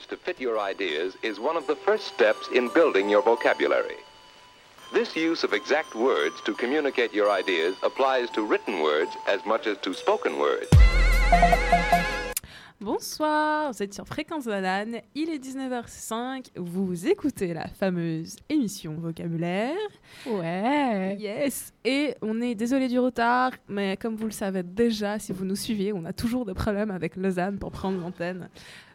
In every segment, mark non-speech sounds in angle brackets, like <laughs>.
words to fit your ideas is one of the first steps in building your vocabulary. This use of exact words to communicate your ideas applies to written words as much as to spoken words. Bonsoir, vous êtes sur Fréquence Banane, il est 19h05, vous écoutez la fameuse émission vocabulaire. Ouais. Yes, et on est désolé du retard, mais comme vous le savez déjà, si vous nous suivez, on a toujours des problèmes avec Lausanne pour prendre l'antenne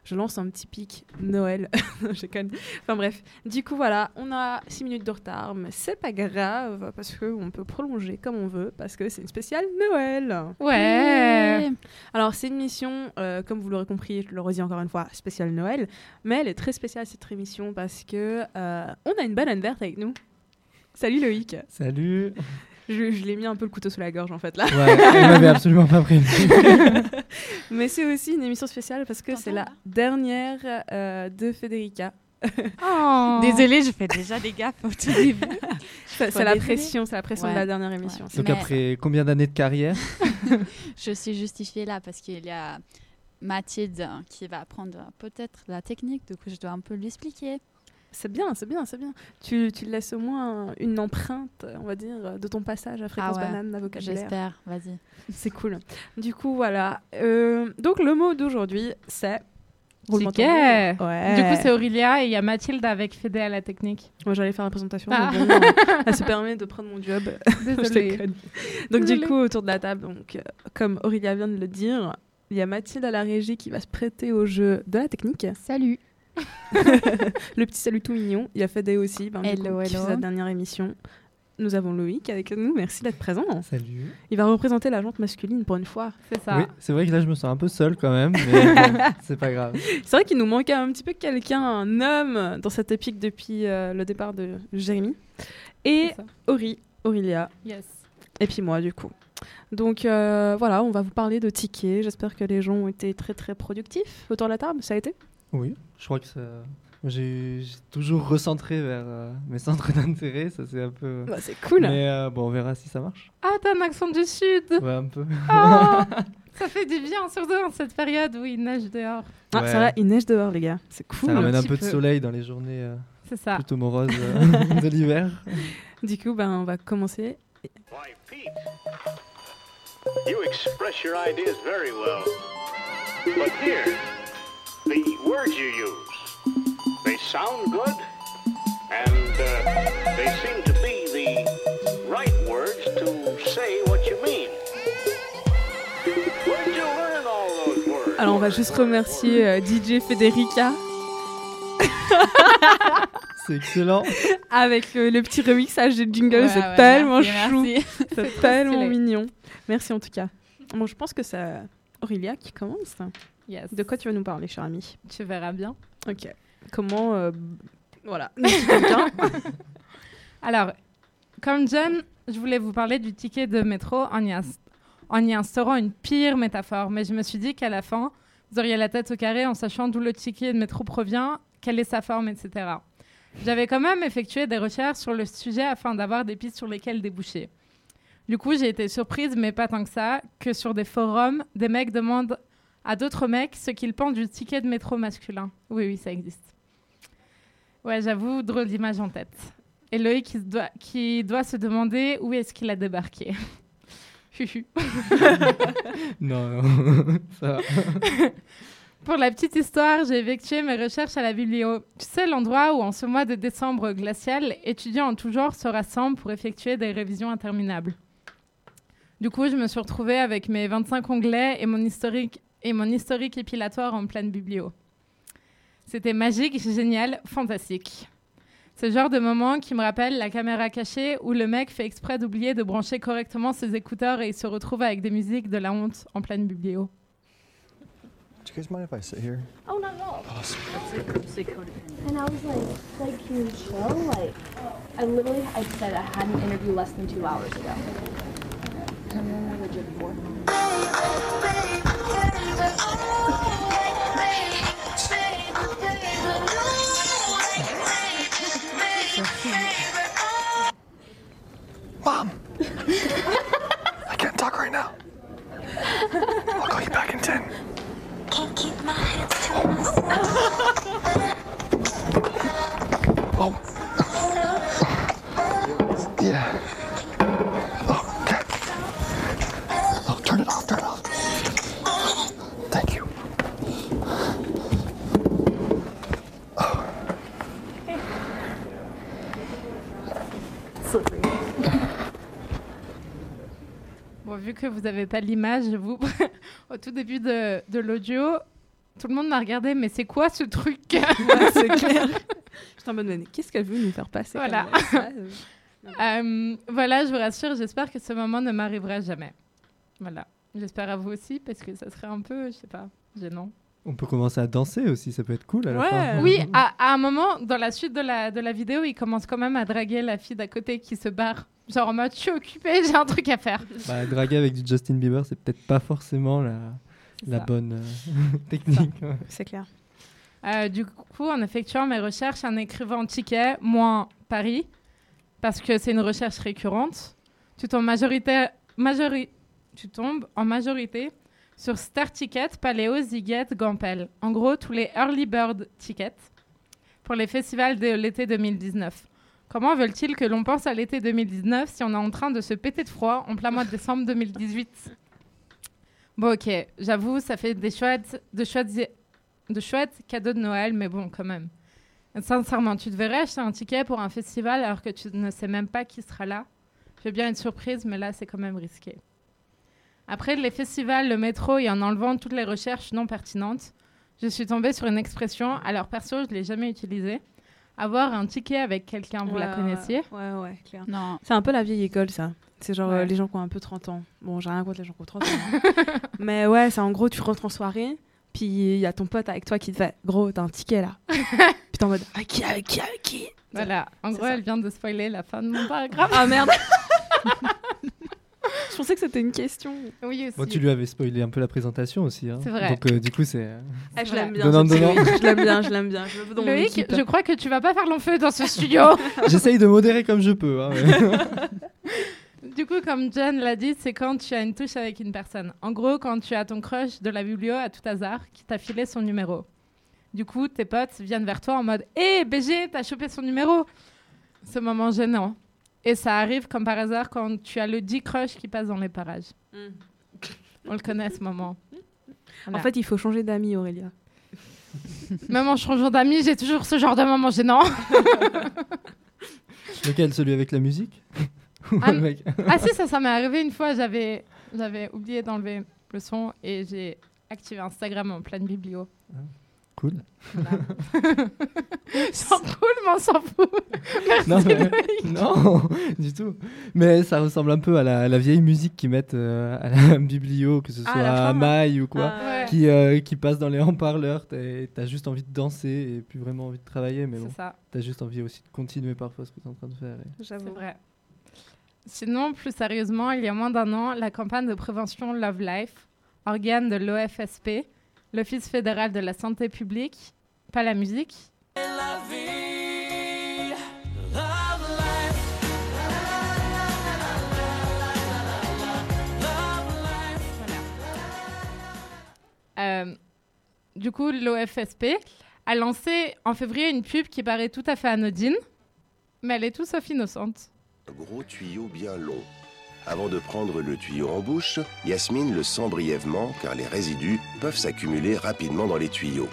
je lance un petit pic Noël. <laughs> je conne. Enfin bref, du coup voilà, on a 6 minutes de retard, mais c'est pas grave parce qu'on peut prolonger comme on veut parce que c'est une spéciale Noël. Ouais. Alors c'est une mission, euh, comme vous l'aurez compris, je le redis encore une fois, spéciale Noël, mais elle est très spéciale cette émission parce que euh, on a une banane verte avec nous. Salut Loïc. Salut. Je, je l'ai mis un peu le couteau sous la gorge en fait là. Ouais, elle m'avait absolument pas prévenu. <laughs> Mais c'est aussi une émission spéciale parce que c'est la dernière euh, de Federica. Oh. Désolée, je fais <laughs> déjà des gaffes au tout début. c'est la pression, c'est la pression de la dernière émission. Donc après combien d'années de carrière? <laughs> Je suis justifiée là parce qu'il y a Mathilde qui va apprendre peut-être la technique, du coup je dois un peu lui expliquer. C'est bien, c'est bien, c'est bien. Tu, tu, laisses au moins une empreinte, on va dire, de ton passage à Fréquence ah Banane, la J'espère, vas-y. C'est cool. Du coup, voilà. Euh, donc, le mot d'aujourd'hui, c'est... Ticket. Ouais. Du coup, c'est Aurélia et il y a Mathilde avec Fédé à la technique. Moi, j'allais faire la présentation. Ah. <laughs> elle se permet de prendre mon job. <laughs> Désolée. donc, du coup, autour de la table, donc, comme Aurélia vient de le dire, il y a Mathilde à la régie qui va se prêter au jeu de la technique. Salut. <laughs> le petit salut tout mignon. Il y a Fede aussi, ben, hello, qui sa dernière émission. Nous avons Loïc avec nous. Merci d'être présent. Salut. Il va représenter la jante masculine pour une fois. C'est ça. Oui, c'est vrai que là, je me sens un peu seul quand même, mais <laughs> c'est pas grave. C'est vrai qu'il nous manquait un petit peu quelqu'un, un homme, dans cette épique depuis euh, le départ de Jérémy. Et Ori, Aurélia. Yes. Et puis moi, du coup. Donc euh, voilà, on va vous parler de tickets. J'espère que les gens ont été très très productifs autour de la table. Ça a été oui, je crois que ça. J'ai toujours recentré vers euh, mes centres <laughs> d'intérêt, ça c'est un peu. Bah, c'est cool. Mais euh, bon, on verra si ça marche. Ah, t'as un accent du sud. Ouais, un peu. Oh, <laughs> ça fait du bien, surtout dans cette période où il neige dehors. Ah, ça va, il neige dehors, les gars. C'est cool. Ça ramène un, peu de soleil dans les journées euh, c'est ça. plutôt moroses <laughs> de l'hiver. Du coup, ben, on va commencer. Why, Pete, you express your ideas very well. But here. The words you use. They sound good, and uh, they seem to be the right words to say what you mean. Where did you learn all those words? Alors on va juste remercier euh, DJ Federica. c'est excellent. <laughs> Avec euh, le petit remixage des jingles, ouais, c'est ouais, tellement merci, chou. <laughs> C'est tellement mignon. Merci en tout cas. Bon, je pense que c'est Aurélia qui commence. De quoi tu vas nous parler, cher ami? Tu verras bien. Ok. Comment. Euh, voilà. <laughs> <laughs> Alors, comme jeune, je voulais vous parler du ticket de métro en y, en y instaurant une pire métaphore. Mais je me suis dit qu'à la fin, vous auriez la tête au carré en sachant d'où le ticket de métro provient, quelle est sa forme, etc. J'avais quand même effectué des recherches sur le sujet afin d'avoir des pistes sur lesquelles déboucher. Du coup, j'ai été surprise, mais pas tant que ça, que sur des forums, des mecs demandent à d'autres mecs ce qu'ils pensent du ticket de métro masculin. Oui, oui, ça existe. Ouais, j'avoue, drôle d'image en tête. Et Loïc qui doit, qui doit se demander où est-ce qu'il a débarqué. <laughs> <laughs> non, non, <laughs> ça Pour la petite histoire, j'ai effectué mes recherches à la biblio. Tu sais, l'endroit où, en ce mois de décembre glacial, étudiants en tout genre se rassemblent pour effectuer des révisions interminables. Du coup, je me suis retrouvée avec mes 25 onglets et mon historique et mon historique épilatoire en pleine biblio. C'était magique, génial, fantastique. Ce genre de moment qui me rappelle la caméra cachée où le mec fait exprès d'oublier de brancher correctement ses écouteurs et il se retrouve avec des musiques de la honte en pleine biblio. Do you guys mind if I sit here? Oh, not at all. Awesome. And I was like, like, can you chill? Like, I literally, I said I had an interview less than two hours ago. Have you ever legit before? Mom! I can't talk right now. I'll call you back in 10. Can't keep my hands to myself. oh. Yeah. Bon, vu que vous n'avez pas l'image, vous, <laughs> au tout début de, de l'audio, tout le monde m'a regardé, mais c'est quoi ce truc? Ouais, <laughs> c'est clair. J'étais en mode, qu'est-ce qu'elle veut nous faire passer Voilà. ça, <laughs> Euh, Voilà, je vous rassure, j'espère que ce moment ne m'arrivera jamais. Voilà. J'espère à vous aussi, parce que ça serait un peu, je sais pas, gênant. On peut commencer à danser aussi, ça peut être cool à la Ouais. fin. Oui, à, à un moment, dans la suite de la, de la vidéo, il commence quand même à draguer la fille d'à côté qui se barre. Genre en mode, je suis occupée, <laughs> j'ai un truc à faire. Bah, draguer avec du Justin Bieber, c'est peut-être pas forcément la, la bonne euh, <laughs> technique. ouais. C'est clair. Euh, du coup, en effectuant mes recherches, un écrivain en ticket, moins Paris, parce que c'est une recherche récurrente, tu tombes, majoritaire, majori- tu tombes en majorité sur Star Ticket, Paléo, Ziget, Gampel. En gros, tous les Early Bird Tickets pour les festivals de l'été 2019. Comment veulent-ils que l'on pense à l'été 2019 si on est en train de se péter de froid en plein mois de décembre 2018 Bon, ok, j'avoue, ça fait des chouettes, de chouettes de chouettes cadeaux de Noël, mais bon, quand même. Sincèrement, tu devrais acheter un ticket pour un festival alors que tu ne sais même pas qui sera là. Je veux bien une surprise, mais là, c'est quand même risqué. Après les festivals, le métro et en enlevant toutes les recherches non pertinentes, je suis tombée sur une expression, alors perso, je ne l'ai jamais utilisée. Avoir un ticket avec quelqu'un, vous la connaissiez? Ouais, ouais, clair. Non. C'est un peu la vieille école, ça. C'est genre Ouais. euh, les gens qui ont un peu 30 ans. Bon, j'ai rien contre les gens qui ont 30 ans. hein. <laughs> Mais ouais, c'est en gros, tu rentres en soirée, puis il y a ton pote avec toi qui te fait Gros, t'as un ticket là. <laughs> puis t'es en mode Avec qui, avec qui, avec qui? Voilà, en gros, ça. elle vient de spoiler la fin de mon <laughs> paragraphe. Ah merde <laughs> Je pensais que c'était une question. Oui, aussi. Bon, tu lui avais spoilé un peu la présentation aussi. hein. C'est vrai. Donc, euh, du coup, c'est. euh, Ah, je l'aime bien. Loïc. <laughs> Je l'aime bien, je l'aime bien. Loïc, je crois que tu vas pas faire long feu dans ce studio. <laughs> J'essaye de modérer comme je peux. hein, mais- Du coup, comme John l'a dit, c'est quand tu as une touche avec une personne. En gros, quand tu as ton crush de la biblio à tout hasard qui t'a filé son numéro. Du coup, tes potes viennent vers toi en mode Hé, BG, t'as chopé son numéro Ce moment gênant. Et ça arrive comme par hasard quand tu as le dit crush qui passe dans les parages. Mm. On le connaît ce moment. Voilà. En fait, il faut changer d'amis, Aurélia. <laughs> Même en changeant d'amis, j'ai toujours ce genre de moment gênant. <laughs> Lequel Celui avec la musique? <laughs> Ah, mec? ah si, ça, ça m'est arrivé une fois. J'avais, j'avais oublié d'enlever le son et j'ai activé Instagram en pleine biblio. Cool. <laughs> Sans cool, mais on s'en fout. Merci, Non, mais- non, <laughs> du tout. Mais ça ressemble un peu à la, à la vieille musique qu'ils mettent euh, à la <laughs> biblio, que ce Ah, soit à à Maille ou quoi, Ah, Ouais, qui, euh, qui passe dans les haut-parleurs. T'as juste envie de danser et plus vraiment envie de travailler, mais bon, c'est ça, t'as juste envie aussi de continuer parfois ce que t'es en train de faire. et- J'avoue. vrai. Sinon, plus sérieusement, il y a moins d'un an, la campagne de prévention Love Life, organe de l'OFSP, l'Office fédéral de la santé publique, pas la musique, Euh, du coup, l'OFSP a lancé en février une pub qui paraît tout à fait anodine, mais elle est tout sauf innocente. Avant de prendre le tuyau en bouche, Yasmine le sent brièvement car les résidus peuvent s'accumuler rapidement dans les tuyaux.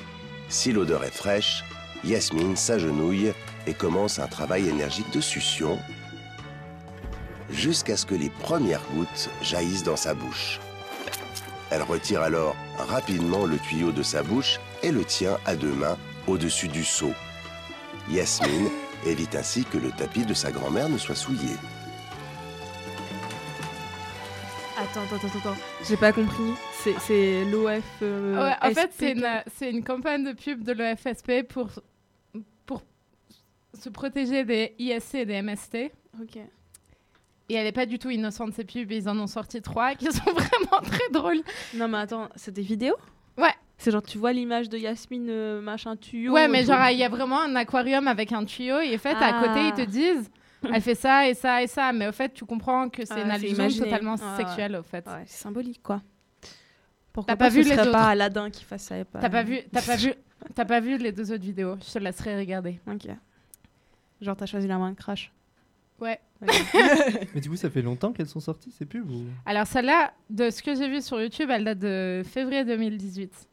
Si l'odeur est fraîche, Yasmine s'agenouille et commence un travail énergique de succion jusqu'à ce que les premières gouttes jaillissent dans sa bouche. Elle retire alors rapidement le tuyau de sa bouche et le tient à deux mains au-dessus du seau. Yasmine évite ainsi que le tapis de sa grand-mère ne soit souillé. Attends, attends, attends, attends. J'ai pas compris. C'est- l'OF. euh, Ouais, en fait, c'est une, une campagne de pub de l'OFSP pour, pour se protéger des ISC et des MST. Ok. Et elle n'est pas du tout innocente, ces pubs. Ils en ont sorti trois qui sont <laughs> vraiment très drôles. Non, mais attends, c'est des vidéos? Ouais. C'est genre, tu vois l'image de Yasmine, euh, machin tuyau. Ouais, mais et genre, il y a vraiment un aquarium avec un tuyau. Et en fait, à Ah. côté, ils te disent elle fait ça et ça et ça. Mais au fait, tu comprends que c'est Ah, une allusion totalement Ah, sexuelle, au fait. Ouais, c'est symbolique, quoi. Pourquoi T'as pas ce vu les serait autres pas Aladdin qui fasse ça et pas... T'as pas vu, t'as pas <laughs> vu, t'as pas vu les deux autres vidéos. Je te laisserai regarder. Ok. Genre, t'as choisi la main de crash. Ouais. <laughs> Mais du coup, ça fait longtemps qu'elles sont sorties ces pubs ou... Alors celle-là, de ce que j'ai vu sur YouTube, elle date de février 2018.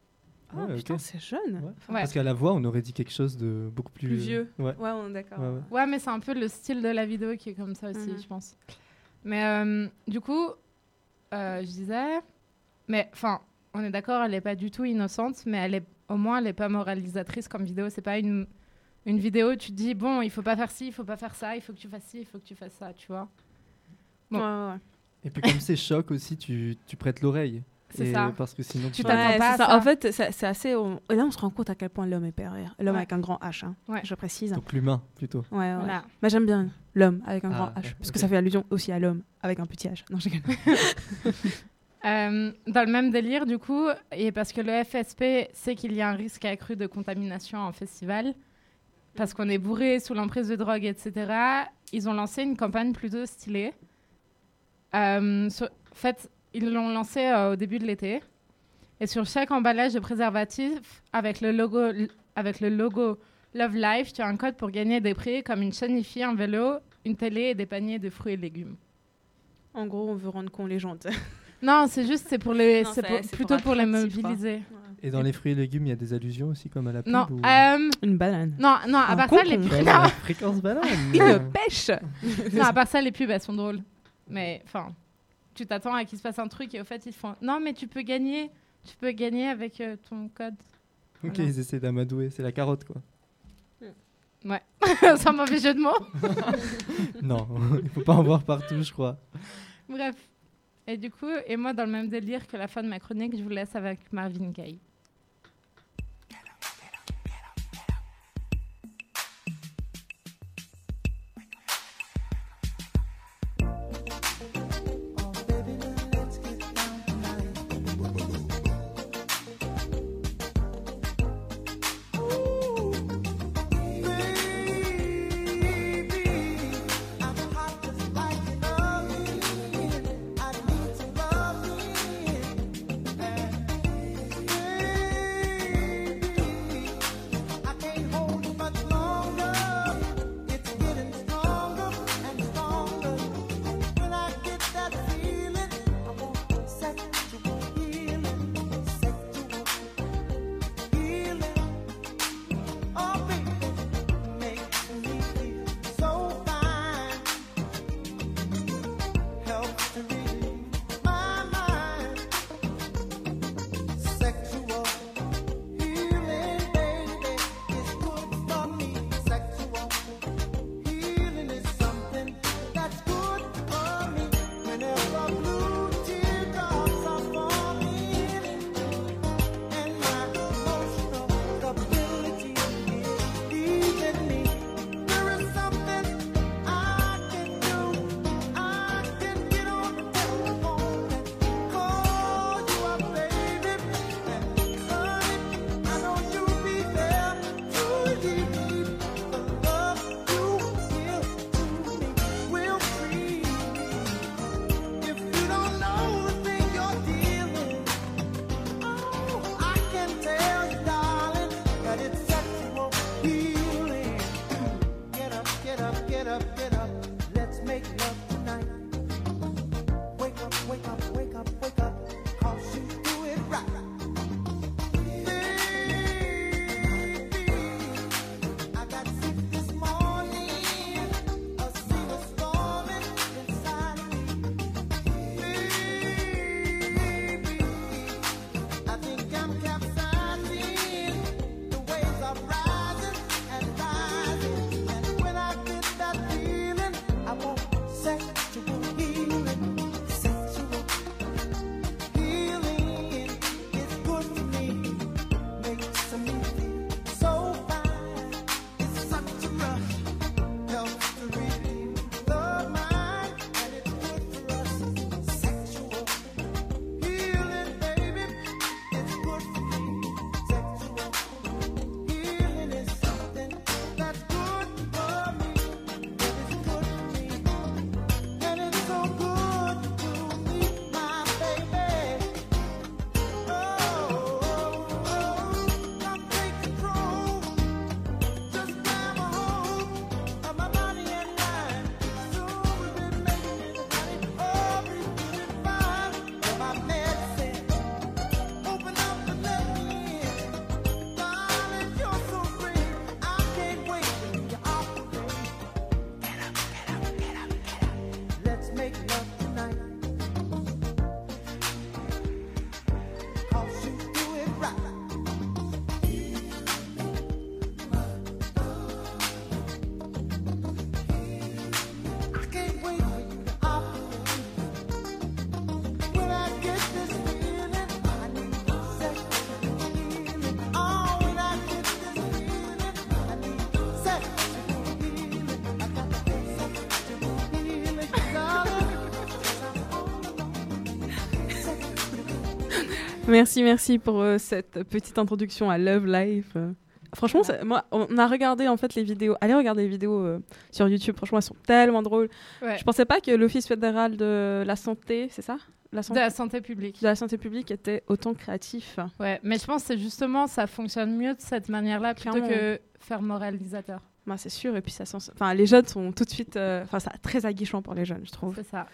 Ah, Ouais, putain, c'est jeune. Ouais. Enfin, Ouais. Parce qu'à la voix, on aurait dit quelque chose de beaucoup plus, Plus vieux. Ouais. Ouais, on est d'accord. Ouais, ouais. Ouais, mais c'est un peu le style de la vidéo qui est comme ça aussi, Mhm. je pense. Mais euh, du coup, euh, je disais, mais enfin, on est d'accord, elle n'est pas du tout innocente, mais elle est, au moins, elle n'est pas moralisatrice comme vidéo. C'est pas une, une vidéo où tu te dis, bon, il faut pas faire ci, il faut pas faire ça, il faut que tu fasses ci, il faut que tu fasses ça, tu vois. Bon. Ouais, ouais, ouais. Et puis comme c'est choc aussi, tu, tu prêtes l'oreille. C'est ça. Parce que sinon Tu t'attends Ouais, pas à ça. ça. En fait, c'est assez. on- Et là, on se rend compte à quel point l'homme est pervers. L'homme Ouais. avec un grand H, hein, Ouais. je précise. Donc l'humain plutôt. Ouais, ouais. Voilà. Mais j'aime bien l'homme avec un Ah, grand H, parce que ça fait allusion aussi à l'homme avec un petit H. Non. <laughs> Euh, dans le même délire, du coup, et parce que le FSP sait qu'il y a un risque accru de contamination en festival, parce qu'on est bourré sous l'emprise de drogue, etc., ils ont lancé une campagne plutôt stylée. Euh, sur- en fait, ils l'ont lancé euh, au début de l'été. Et sur chaque emballage de préservatif, avec le logo, avec le logo Love Life, tu as un code pour gagner des prix comme une chaîne IFI, un vélo, une télé et des paniers de fruits et légumes. En gros, on veut rendre con les gens. <laughs> Non, c'est juste, c'est pour les, Non, c'est c'est- pour- c'est pour plutôt pour les mobiliser. Et dans les fruits et légumes, il y a des allusions aussi comme à la pub Non, ou- euh, Une banane. non, non, à Un part ça, les concombre. pubs, <laughs> fréquence banane. Une pêche non, à part ça, les pubs, elles sont drôles. Mais, enfin, tu t'attends à qu'il se passe un truc et au fait, ils font, non, mais tu peux gagner, tu peux gagner avec euh, ton code. Ok, Voilà. ils essaient d'amadouer. C'est la carotte quoi. Sans <laughs> mauvais jeu de mots. <laughs> non, <laughs> il faut pas en voir partout, je crois. Bref. Et du coup, et moi, dans le même délire que la fin de ma chronique, je vous laisse avec Marvin Gaye. Merci, merci pour euh, cette petite introduction à Love Life. Euh, Franchement, ça- moi, on a regardé en fait les vidéos. Allez regarder les vidéos euh, sur YouTube. Franchement, elles sont tellement drôles. Ouais. Je pensais pas que l'Office fédéral de la santé, c'est ça? La De la santé publique. de la santé publique était autant créatif. Ouais, mais je pense que c'est justement ça fonctionne mieux de cette manière-là plutôt Clairement. que faire moralisateur. Bah, c'est sûr. Et puis ça sent. Enfin, les jeunes sont tout de suite. euh, Enfin, ça très aguichant pour les jeunes, je trouve. C'est ça.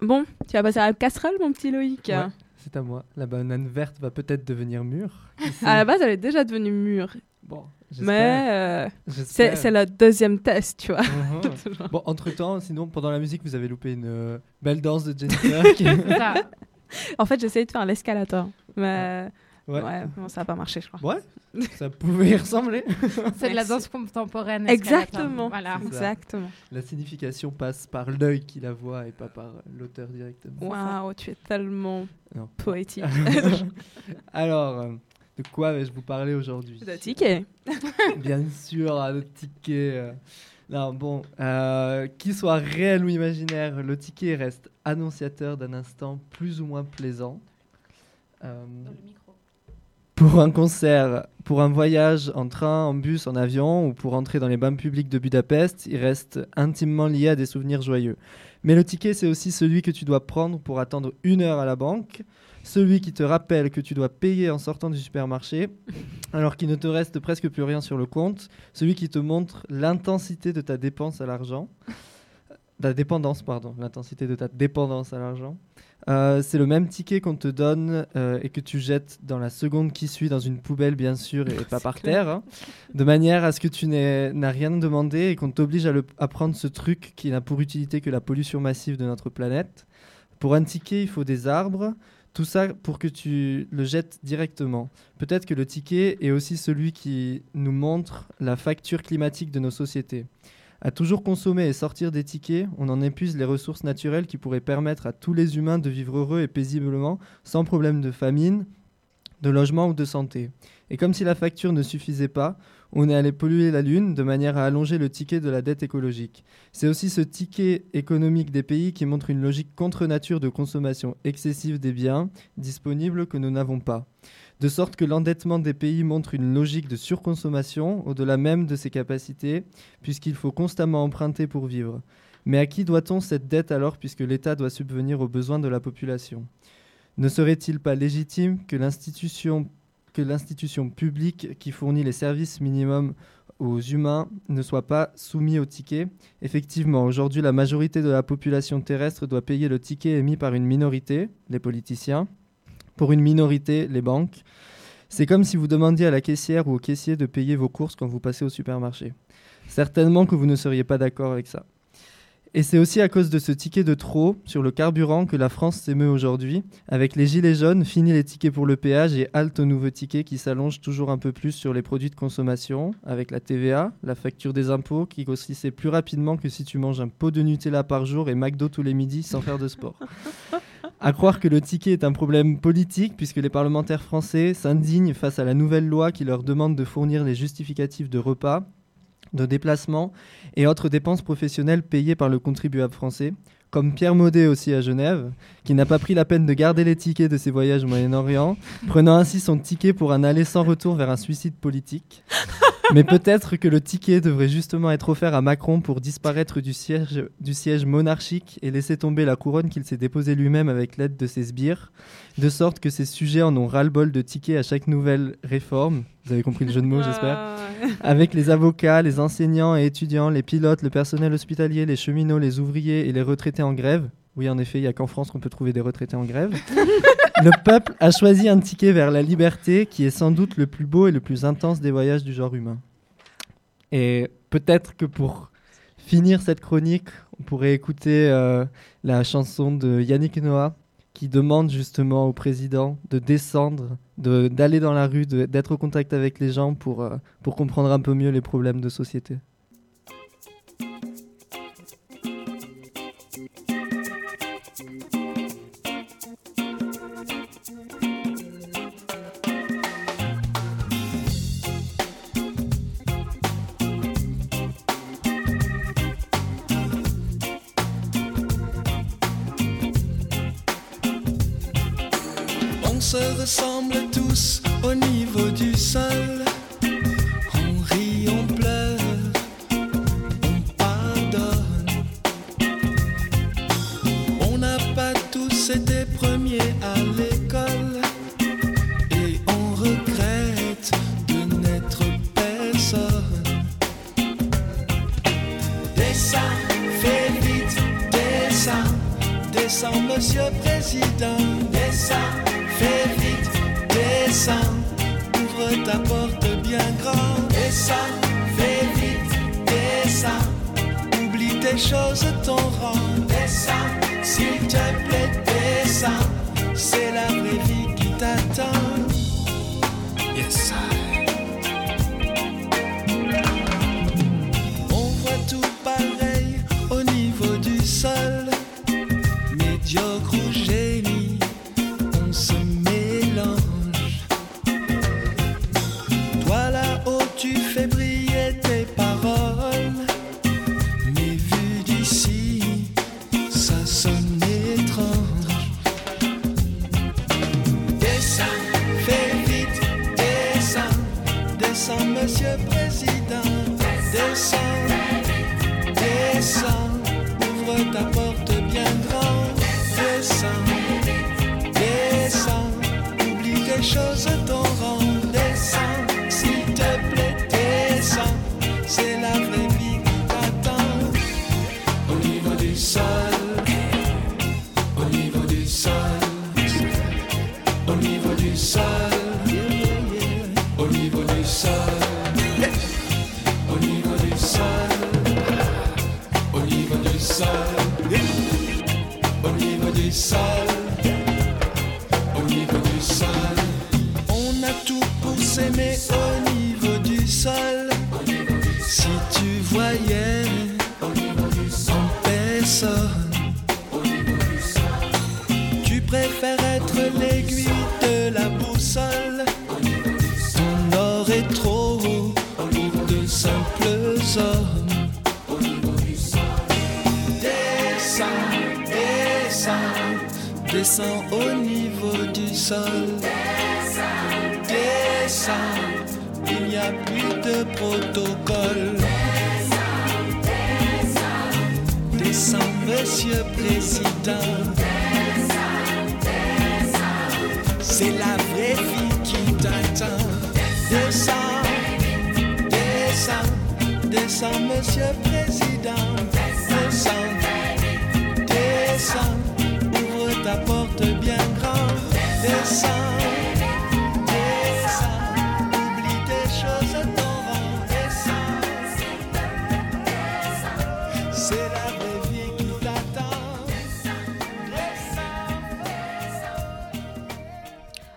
Bon, tu vas passer à la casserole, mon petit Loïc? Ouais, c'est à moi. La banane verte va peut-être devenir mûre. <laughs> À la base, elle est déjà devenue mûre. Bon, j'espère. Mais euh, c'est le deuxième test, tu vois. Mhm. <laughs> Bon, entre temps, sinon, pendant la musique, vous avez loupé une euh, belle danse de Jennifer. <laughs> qui-. En fait, j'essayais de faire l'escalator. Mais Ouais. ouais, bon, ça n'a pas marché, je crois. Ouais, <laughs> ça pouvait y ressembler. C'est de la danse contemporaine. Exactement. Voilà. Exactement. La signification passe par l'œil qui la voit et pas par l'auteur directement. Waouh, tu es tellement Non. poétique. <laughs> Alors, euh, de quoi vais-je vous parler aujourd'hui De ticket. <laughs> Bien sûr, ah, le ticket. euh. Non, bon, euh, qu'il soit réel ou imaginaire, le ticket reste annonciateur d'un instant plus ou moins plaisant. Euh, pour un concert, pour un voyage en train, en bus, en avion ou pour entrer dans les bains publics de Budapest, il reste intimement lié à des souvenirs joyeux. Mais le ticket, c'est aussi celui que tu dois prendre pour attendre une heure à la banque, celui qui te rappelle que tu dois payer en sortant du supermarché, alors qu'il ne te reste presque plus rien sur le compte, celui qui te montre l'intensité de ta dépense à l'argent, ta dépendance, pardon, l'intensité de ta dépendance à l'argent. Euh, c'est le même ticket qu'on te donne euh, et que tu jettes dans la seconde qui suit dans une poubelle, bien sûr, et <laughs> pas par clair. terre, hein, de manière à ce que tu n'as rien demandé et qu'on t'oblige à, à prendre ce truc qui n'a pour utilité que la pollution massive de notre planète. Pour un ticket, il faut des arbres, tout ça pour que tu le jettes directement. Peut-être que le ticket est aussi celui qui nous montre la facture climatique de nos sociétés. À toujours consommer et sortir des tickets, on en épuise les ressources naturelles qui pourraient permettre à tous les humains de vivre heureux et paisiblement, sans problème de famine, de logement ou de santé. Et comme si la facture ne suffisait pas, on est allé polluer la Lune de manière à allonger le ticket de la dette écologique. C'est aussi ce ticket économique des pays qui montre une logique contre nature de consommation excessive des biens disponibles que nous n'avons pas. De sorte que l'endettement des pays montre une logique de surconsommation au-delà même de ses capacités, puisqu'il faut constamment emprunter pour vivre. Mais à qui doit-on cette dette alors puisque l'État doit subvenir aux besoins de la population? Ne serait-il pas légitime que l'institution que l'institution publique qui fournit les services minimums aux humains ne soit pas soumis au ticket? Effectivement, aujourd'hui, la majorité de la population terrestre doit payer le ticket émis par une minorité, les politiciens, pour une minorité, les banques. C'est comme si vous demandiez à la caissière ou au caissier de payer vos courses quand vous passez au supermarché. Certainement que vous ne seriez pas d'accord avec ça. Et c'est aussi à cause de ce ticket de trop sur le carburant que la France s'émeut aujourd'hui. Avec les gilets jaunes, fini les tickets pour le péage et halte aux nouveaux tickets qui s'allongent toujours un peu plus sur les produits de consommation, avec la TVA, la facture des impôts qui grossissait plus rapidement que si tu manges un pot de Nutella par jour et McDo tous les midis sans faire de sport. <laughs> À croire que le ticket est un problème politique puisque les parlementaires français s'indignent face à la nouvelle loi qui leur demande de fournir les justificatifs de repas, de déplacements et autres dépenses professionnelles payées par le contribuable français, comme Pierre Maudet aussi à Genève, qui n'a pas pris la peine de garder les tickets de ses voyages au Moyen-Orient, prenant ainsi son ticket pour un aller sans retour vers un suicide politique. <laughs> Mais peut-être que le ticket devrait justement être offert à Macron pour disparaître du siège, du siège monarchique et laisser tomber la couronne qu'il s'est déposée lui-même avec l'aide de ses sbires, de sorte que ses sujets en ont ras-le-bol de tickets à chaque nouvelle réforme. Vous avez compris le jeu de mots, j'espère Ah, avec les avocats, les enseignants et étudiants, les pilotes, le personnel hospitalier, les cheminots, les ouvriers et les retraités en grève. Oui, en effet, il n'y a qu'en France qu'on peut trouver des retraités en grève. <laughs> le peuple a choisi un ticket vers la liberté qui est sans doute le plus beau et le plus intense des voyages du genre humain. Et peut-être que pour finir cette chronique, on pourrait écouter euh, la chanson de Yannick Noah qui demande justement au président de descendre, de- d'aller dans la rue, d'être au contact avec les gens euh, pour comprendre un peu mieux les problèmes de société.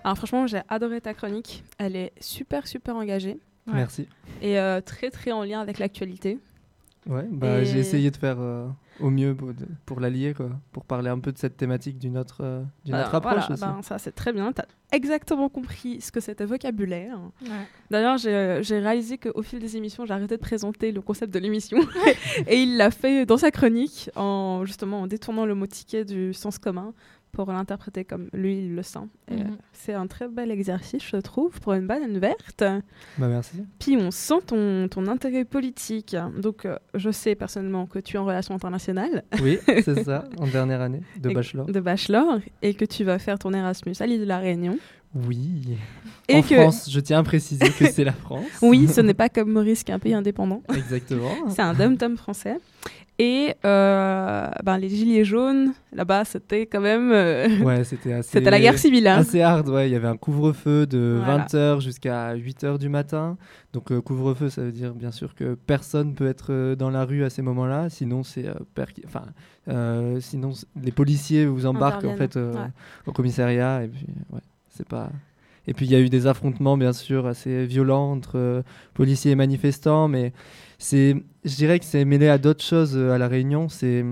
Alors franchement, j'ai adoré ta chronique. Elle est super super engagée Ouais. Merci. et euh, très très en lien avec l'actualité. Ouais, bah, Et- j'ai essayé de faire euh, au mieux pour, de- pour l'allier, quoi, pour parler un peu de cette thématique d'une autre, euh, d'une Bah, autre approche voilà, aussi. ben, ça c'est très bien. Tu as exactement compris ce que c'était vocabulaire. Ouais. D'ailleurs, j'ai j'ai réalisé qu'au fil des émissions, j'ai arrêté de présenter le concept de l'émission. <laughs> et il l'a fait dans sa chronique, en, justement en détournant le mot ticket du sens commun pour l'interpréter comme lui, il le sent. Mhm. euh, C'est un très bel exercice, je trouve, pour une banane verte. Bah, merci. Puis on sent ton, ton intérêt politique. Donc, euh, je sais personnellement que tu es en relation internationale Oui, c'est <laughs> ça, en dernière année de Et- bachelor. de bachelor et que tu vas faire ton Erasmus à l'île de la Réunion. Oui. Et en que, France, je tiens à préciser que c'est la <laughs> France. oui, ce n'est pas comme Maurice qui est un pays indépendant. Exactement. C'est un dom-tom français. Et euh, ben, les gilets jaunes, là-bas, c'était quand même. euh, Ouais, <laughs> c'était assez. c'était la guerre civile. hein. Assez hard, ouais. Il y avait un couvre-feu de Voilà. 20h jusqu'à 8h du matin. Donc, euh, couvre-feu, ça veut dire bien sûr que personne peut être dans la rue à ces moments-là. Sinon, c'est. Enfin, sinon, les policiers vous embarquent en fait ouais. au commissariat. Et puis, ouais, c'est pas. Et puis, il y a eu des affrontements, bien sûr, assez violents entre policiers et manifestants. Mais c'est. Je dirais que c'est mêlé à d'autres choses euh, à La Réunion. C'est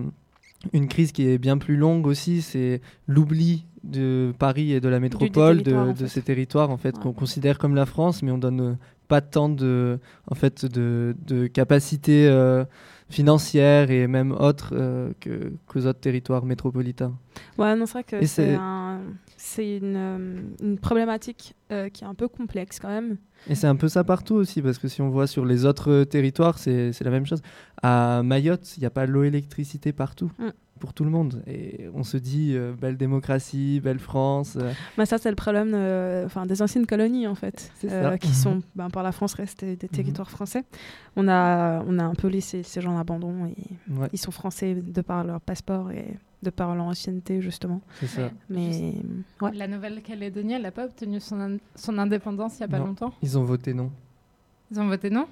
une crise qui est bien plus longue aussi. C'est l'oubli de Paris et de la métropole, de, ces territoires en fait Ouais. qu'on considère comme la France, mais on donne pas tant de, en fait, de, de capacité euh, financière et même autres euh, que qu'aux autres territoires métropolitains. Ouais, non, c'est vrai que Et c'est c'est- un, c'est une, euh, une problématique euh, qui est un peu complexe quand même. Et c'est un peu ça partout aussi, parce que si on voit sur les autres territoires, c'est la même chose. À Mayotte, il n'y a pas l'eau électricité partout, Mm. pour tout le monde. Et on se dit, euh, belle démocratie, belle France. euh, Bah, ça, c'est le problème euh, enfin, des anciennes colonies, en fait, euh, qui sont, ben, par la France, restés des territoires français. On a, on a un peu laissé ces gens l'abandon et Ouais. ils sont français de par leur passeport et de par leur ancienneté, justement. C'est ça. Ouais. Mais ouais. La Nouvelle-Calédonie, elle n'a pas obtenu son, in- son indépendance il n'y a pas Non. longtemps? Ils ont voté non. Ils ont voté non?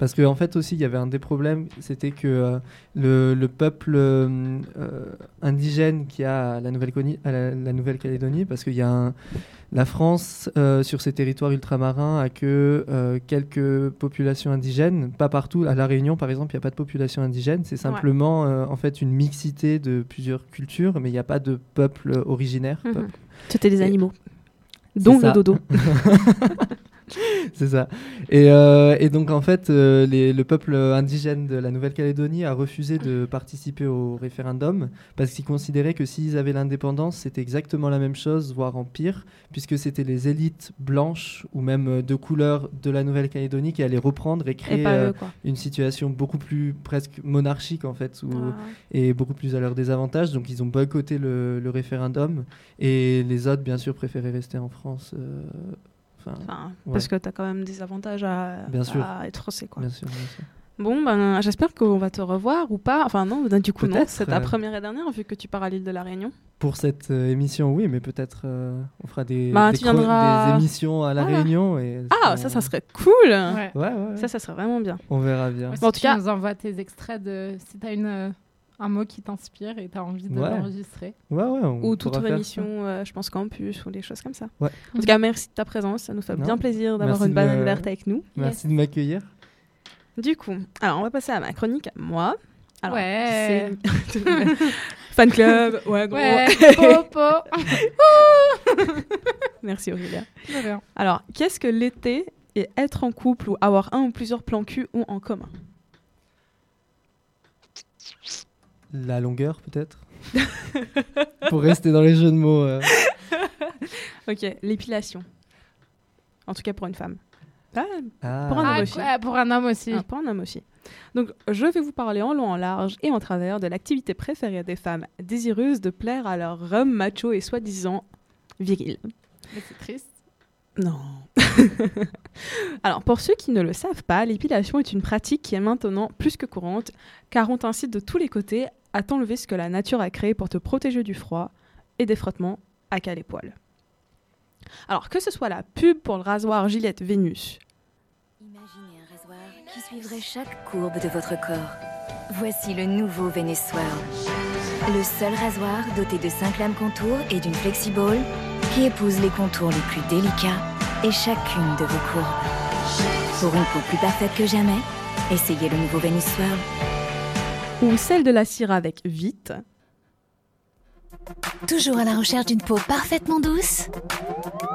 Parce qu'en en fait aussi, il y avait un des problèmes, c'était que euh, le, le peuple euh, euh, indigène qui a à la Nouvelle-Calédonie, la, la parce qu'il y a un, la France euh, sur ses territoires ultramarins a que euh, quelques populations indigènes, pas partout. À la Réunion, par exemple, il n'y a pas de population indigène. C'est simplement euh, en fait une mixité de plusieurs cultures, mais il n'y a pas de peuple originaire. Peuple. C'était des Et- animaux. Dont le ça. dodo. <laughs> <laughs> <laughs> C'est ça. Et, euh, et donc, en fait, euh, les- le peuple indigène de la Nouvelle-Calédonie a refusé de participer au référendum parce qu'ils considéraient que s'ils avaient l'indépendance, c'était exactement la même chose, voire en pire, puisque c'était les élites blanches ou même euh, de couleur de la Nouvelle-Calédonie qui allaient reprendre et créer eux, une situation beaucoup plus presque monarchique, en fait, où- Ah. et beaucoup plus à leur désavantage. Donc, ils ont boycotté le, le référendum et les autres, bien sûr, préféraient rester en France. euh, Enfin, Enfin, ouais. Parce que tu as quand même des avantages à, Bien sûr. à être français. Quoi. Bien sûr, bien sûr. Bon, ben, j'espère qu'on va te revoir ou pas. Enfin, non, ben, du coup, non. C'est ta première et dernière vu que tu pars à l'île de la Réunion. Pour cette euh, émission, oui, mais peut-être euh, on fera des, Bah, des, tu cro- viendras- des émissions à La Voilà. Réunion. Et Ah, ça, ça serait cool. Ouais. Ouais, ouais, ouais. Ça, ça serait vraiment bien. On verra bien. Bon, en si tout tu cas- nous envoies tes extraits de. Si tu as une, euh, un mot qui t'inspire et tu as envie de Ouais. l'enregistrer. Ouais, ouais, on Ou toute émission, euh, je pense, campus ou des choses comme ça. Ouais. En tout cas, merci de ta présence. Ça nous fait Non. bien plaisir d'avoir une banane verte avec nous. Merci de m'accueillir. Du coup, alors on va passer à ma chronique moi. Alors, Ouais. c'est- <laughs> Fan club, ouais, gros. Ouais, <laughs> popo. <laughs> Merci Aurélia. Alors, qu'est-ce que l'été et être en couple ou avoir un ou plusieurs plans cul ont en commun? La longueur, peut-être <laughs> Pour rester dans les jeux de mots. euh. Ok, l'épilation. En tout cas pour une femme. Ah, Ah. Pour un homme Ah, aussi. pour un homme aussi. Ah, pour un homme aussi. Donc, je vais vous parler en long, en large et en travers de l'activité préférée des femmes désireuses de plaire à leur homme macho et soi-disant viril. Mais c'est triste. Non. <laughs> Alors, pour ceux qui ne le savent pas, l'épilation est une pratique qui est maintenant plus que courante, car on t'incite de tous les côtés à t'enlever ce que la nature a créé pour te protéger du froid et des frottements à cas les poils. Alors, que ce soit la pub pour le rasoir Gillette Vénus, Imaginez un rasoir qui suivrait chaque courbe de votre corps. Voici le nouveau Venezuela. Le seul rasoir doté de 5 lames contours et d'une flexiball qui épouse les contours les plus délicats et chacune de vos courbes. Pour une peau plus parfaite que jamais, essayez le nouveau Venezuela. Ou celle de la cire avec Vite, Toujours à la recherche d'une peau parfaitement douce?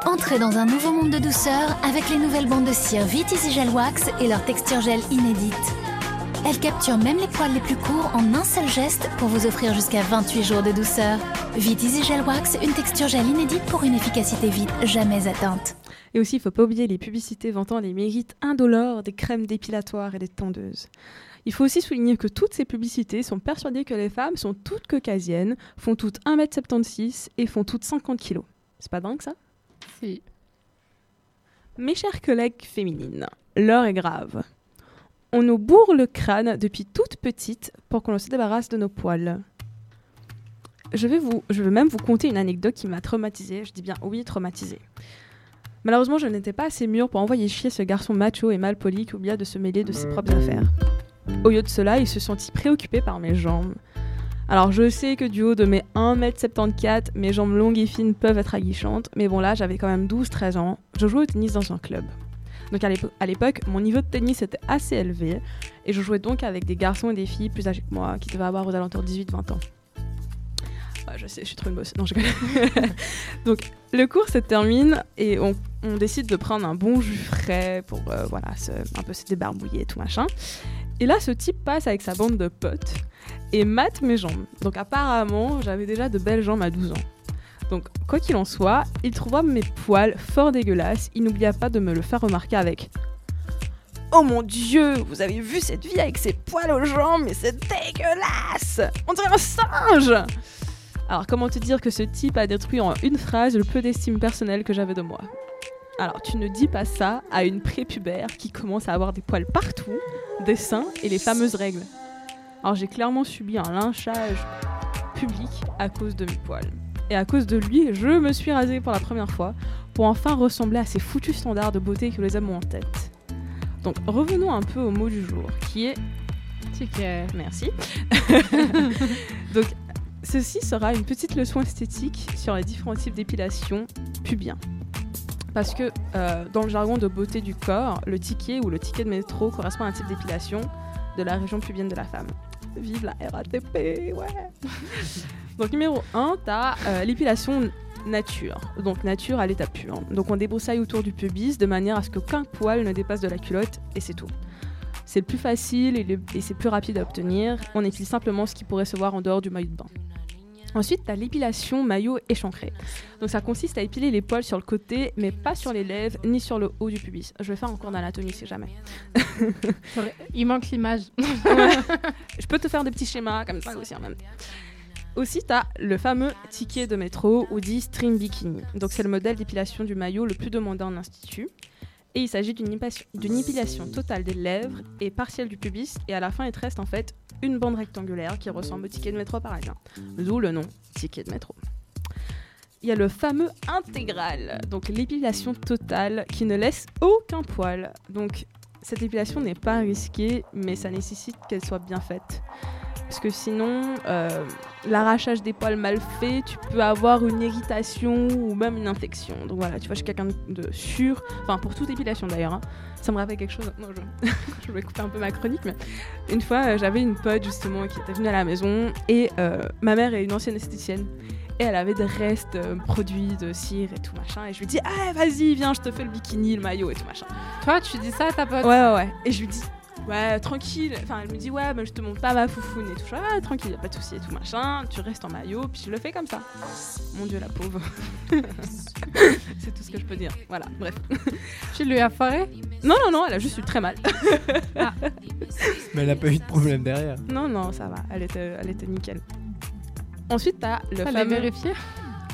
Entrez dans un nouveau monde de douceur avec les nouvelles bandes de cire Vite Easy Gel Wax et leur texture gel inédite. Elles capturent même les poils les plus courts en un seul geste pour vous offrir jusqu'à 28 jours de douceur. Vite Easy Gel Wax, une texture gel inédite pour une efficacité vite jamais atteinte. Et aussi, il faut pas oublier les publicités vantant les mérites indolores des crèmes dépilatoires et des tondeuses. Il faut aussi souligner que toutes ces publicités sont persuadées que les femmes sont toutes caucasiennes, font toutes 1m76 et font toutes 50 kg. C'est pas dingue ça? Si. Mes chers collègues féminines, l'heure est grave. On nous bourre le crâne depuis toute petite pour qu'on se débarrasse de nos poils. Je vais, vous, je vais même vous conter une anecdote qui m'a traumatisée. Je dis bien oui, traumatisée. Malheureusement, je n'étais pas assez mûre pour envoyer chier ce garçon macho et mal poli qui oublia de se mêler de ses propres affaires. Au lieu de cela, il se sentit préoccupé par mes jambes. Alors je sais que du haut de mes 1m74, mes jambes longues et fines peuvent être aguichantes, mais bon là j'avais quand même 12-13 ans, je jouais au tennis dans un club. Donc à l'épo- à l'époque, mon niveau de tennis était assez élevé, et je jouais donc avec des garçons et des filles plus âgés que moi, qui devaient avoir aux alentours de 18-20 ans. Ouais, je sais, je suis trop une bosse. Non, je. <laughs> Donc, le cours se termine et on, on décide de prendre un bon jus frais pour euh, voilà, se, un peu se débarbouiller et tout machin. Et là, ce type passe avec sa bande de potes et mate mes jambes. Donc, apparemment, j'avais déjà de belles jambes à 12 ans. Donc, quoi qu'il en soit, il trouva mes poils fort dégueulasses. Il n'oublia pas de me le faire remarquer avec Oh mon dieu, vous avez vu cette fille avec ses poils aux jambes, mais c'est dégueulasse On dirait un singe Alors, comment te dire que ce type a détruit en une phrase le peu d'estime personnelle que j'avais de moi? Alors, tu ne dis pas ça à une prépubère qui commence à avoir des poils partout, des seins et les fameuses règles. Alors, j'ai clairement subi un lynchage public à cause de mes poils. Et à cause de lui, je me suis rasée pour la première fois pour enfin ressembler à ces foutus standards de beauté que les hommes ont en tête. Donc revenons un peu au mot du jour, qui est ticket. Merci. <laughs> Donc ceci sera une petite leçon esthétique sur les différents types d'épilation pubiens. Parce que euh, dans le jargon de beauté du corps, le ticket ou le ticket de métro correspond à un type d'épilation de la région pubienne de la femme. Vive la RATP, ouais <laughs> Donc numéro 1, tu as l'épilation nature. Donc nature à l'état pur. Donc on débroussaille autour du pubis de manière à ce qu'aucun poil ne dépasse de la culotte et c'est tout. C'est le plus facile et, le- et c'est plus rapide à obtenir. On épile simplement ce qui pourrait se voir en dehors du maillot de bain. Ensuite, tu as l'épilation maillot échancré. Donc ça consiste à épiler les poils sur le côté, mais pas sur les lèvres ni sur le haut du pubis. Je vais faire un cours d'anatomie si jamais. <laughs> Il manque l'image. Je peux te faire des petits schémas comme ça aussi en même temps. Aussi, tu as le fameux ticket de métro ou dit string bikini. Donc, c'est le modèle d'épilation du maillot le plus demandé en institut. Et il s'agit d'une épilation totale des lèvres et partielle du pubis. Et à la fin, il te reste en fait une bande rectangulaire qui ressemble au ticket de métro parisien. D'où le nom ticket de métro. Il y a le fameux intégral, donc l'épilation totale qui ne laisse aucun poil. Donc cette épilation n'est pas risquée, mais ça nécessite qu'elle soit bien faite. Parce que sinon, euh, l'arrachage des poils mal fait, tu peux avoir une irritation ou même une infection. Donc voilà, tu vois, je suis quelqu'un de sûr. Enfin, pour toute épilation d'ailleurs. hein. Ça me rappelle quelque chose. Non, je, <laughs> je vais couper un peu ma chronique, mais une fois, euh, j'avais une pote justement qui était venue à la maison et euh, ma mère est une ancienne esthéticienne. Et elle avait des restes euh, produits de cire et tout machin. Et je lui dis, ah, vas-y, viens, je te fais le bikini, le maillot et tout machin. Toi, tu dis ça à ta pote? Ouais, ouais, ouais. Et je lui dis, ouais, tranquille. Enfin, elle me dit, ouais, mais je te montre pas ma foufoune et tout. Je dis, ah, tranquille, y a pas de souci et tout machin. Tu restes en maillot, puis je le fais comme ça. Mon dieu, la pauvre. <laughs> C'est tout ce que je peux dire. Voilà, bref. Tu lui as foiré Non, non, non, elle a juste eu très mal. Mais elle a pas eu de problème derrière. Non, non, ça va. Elle était, elle était nickel. Ensuite, t'as le Fallait fameux... vérifier.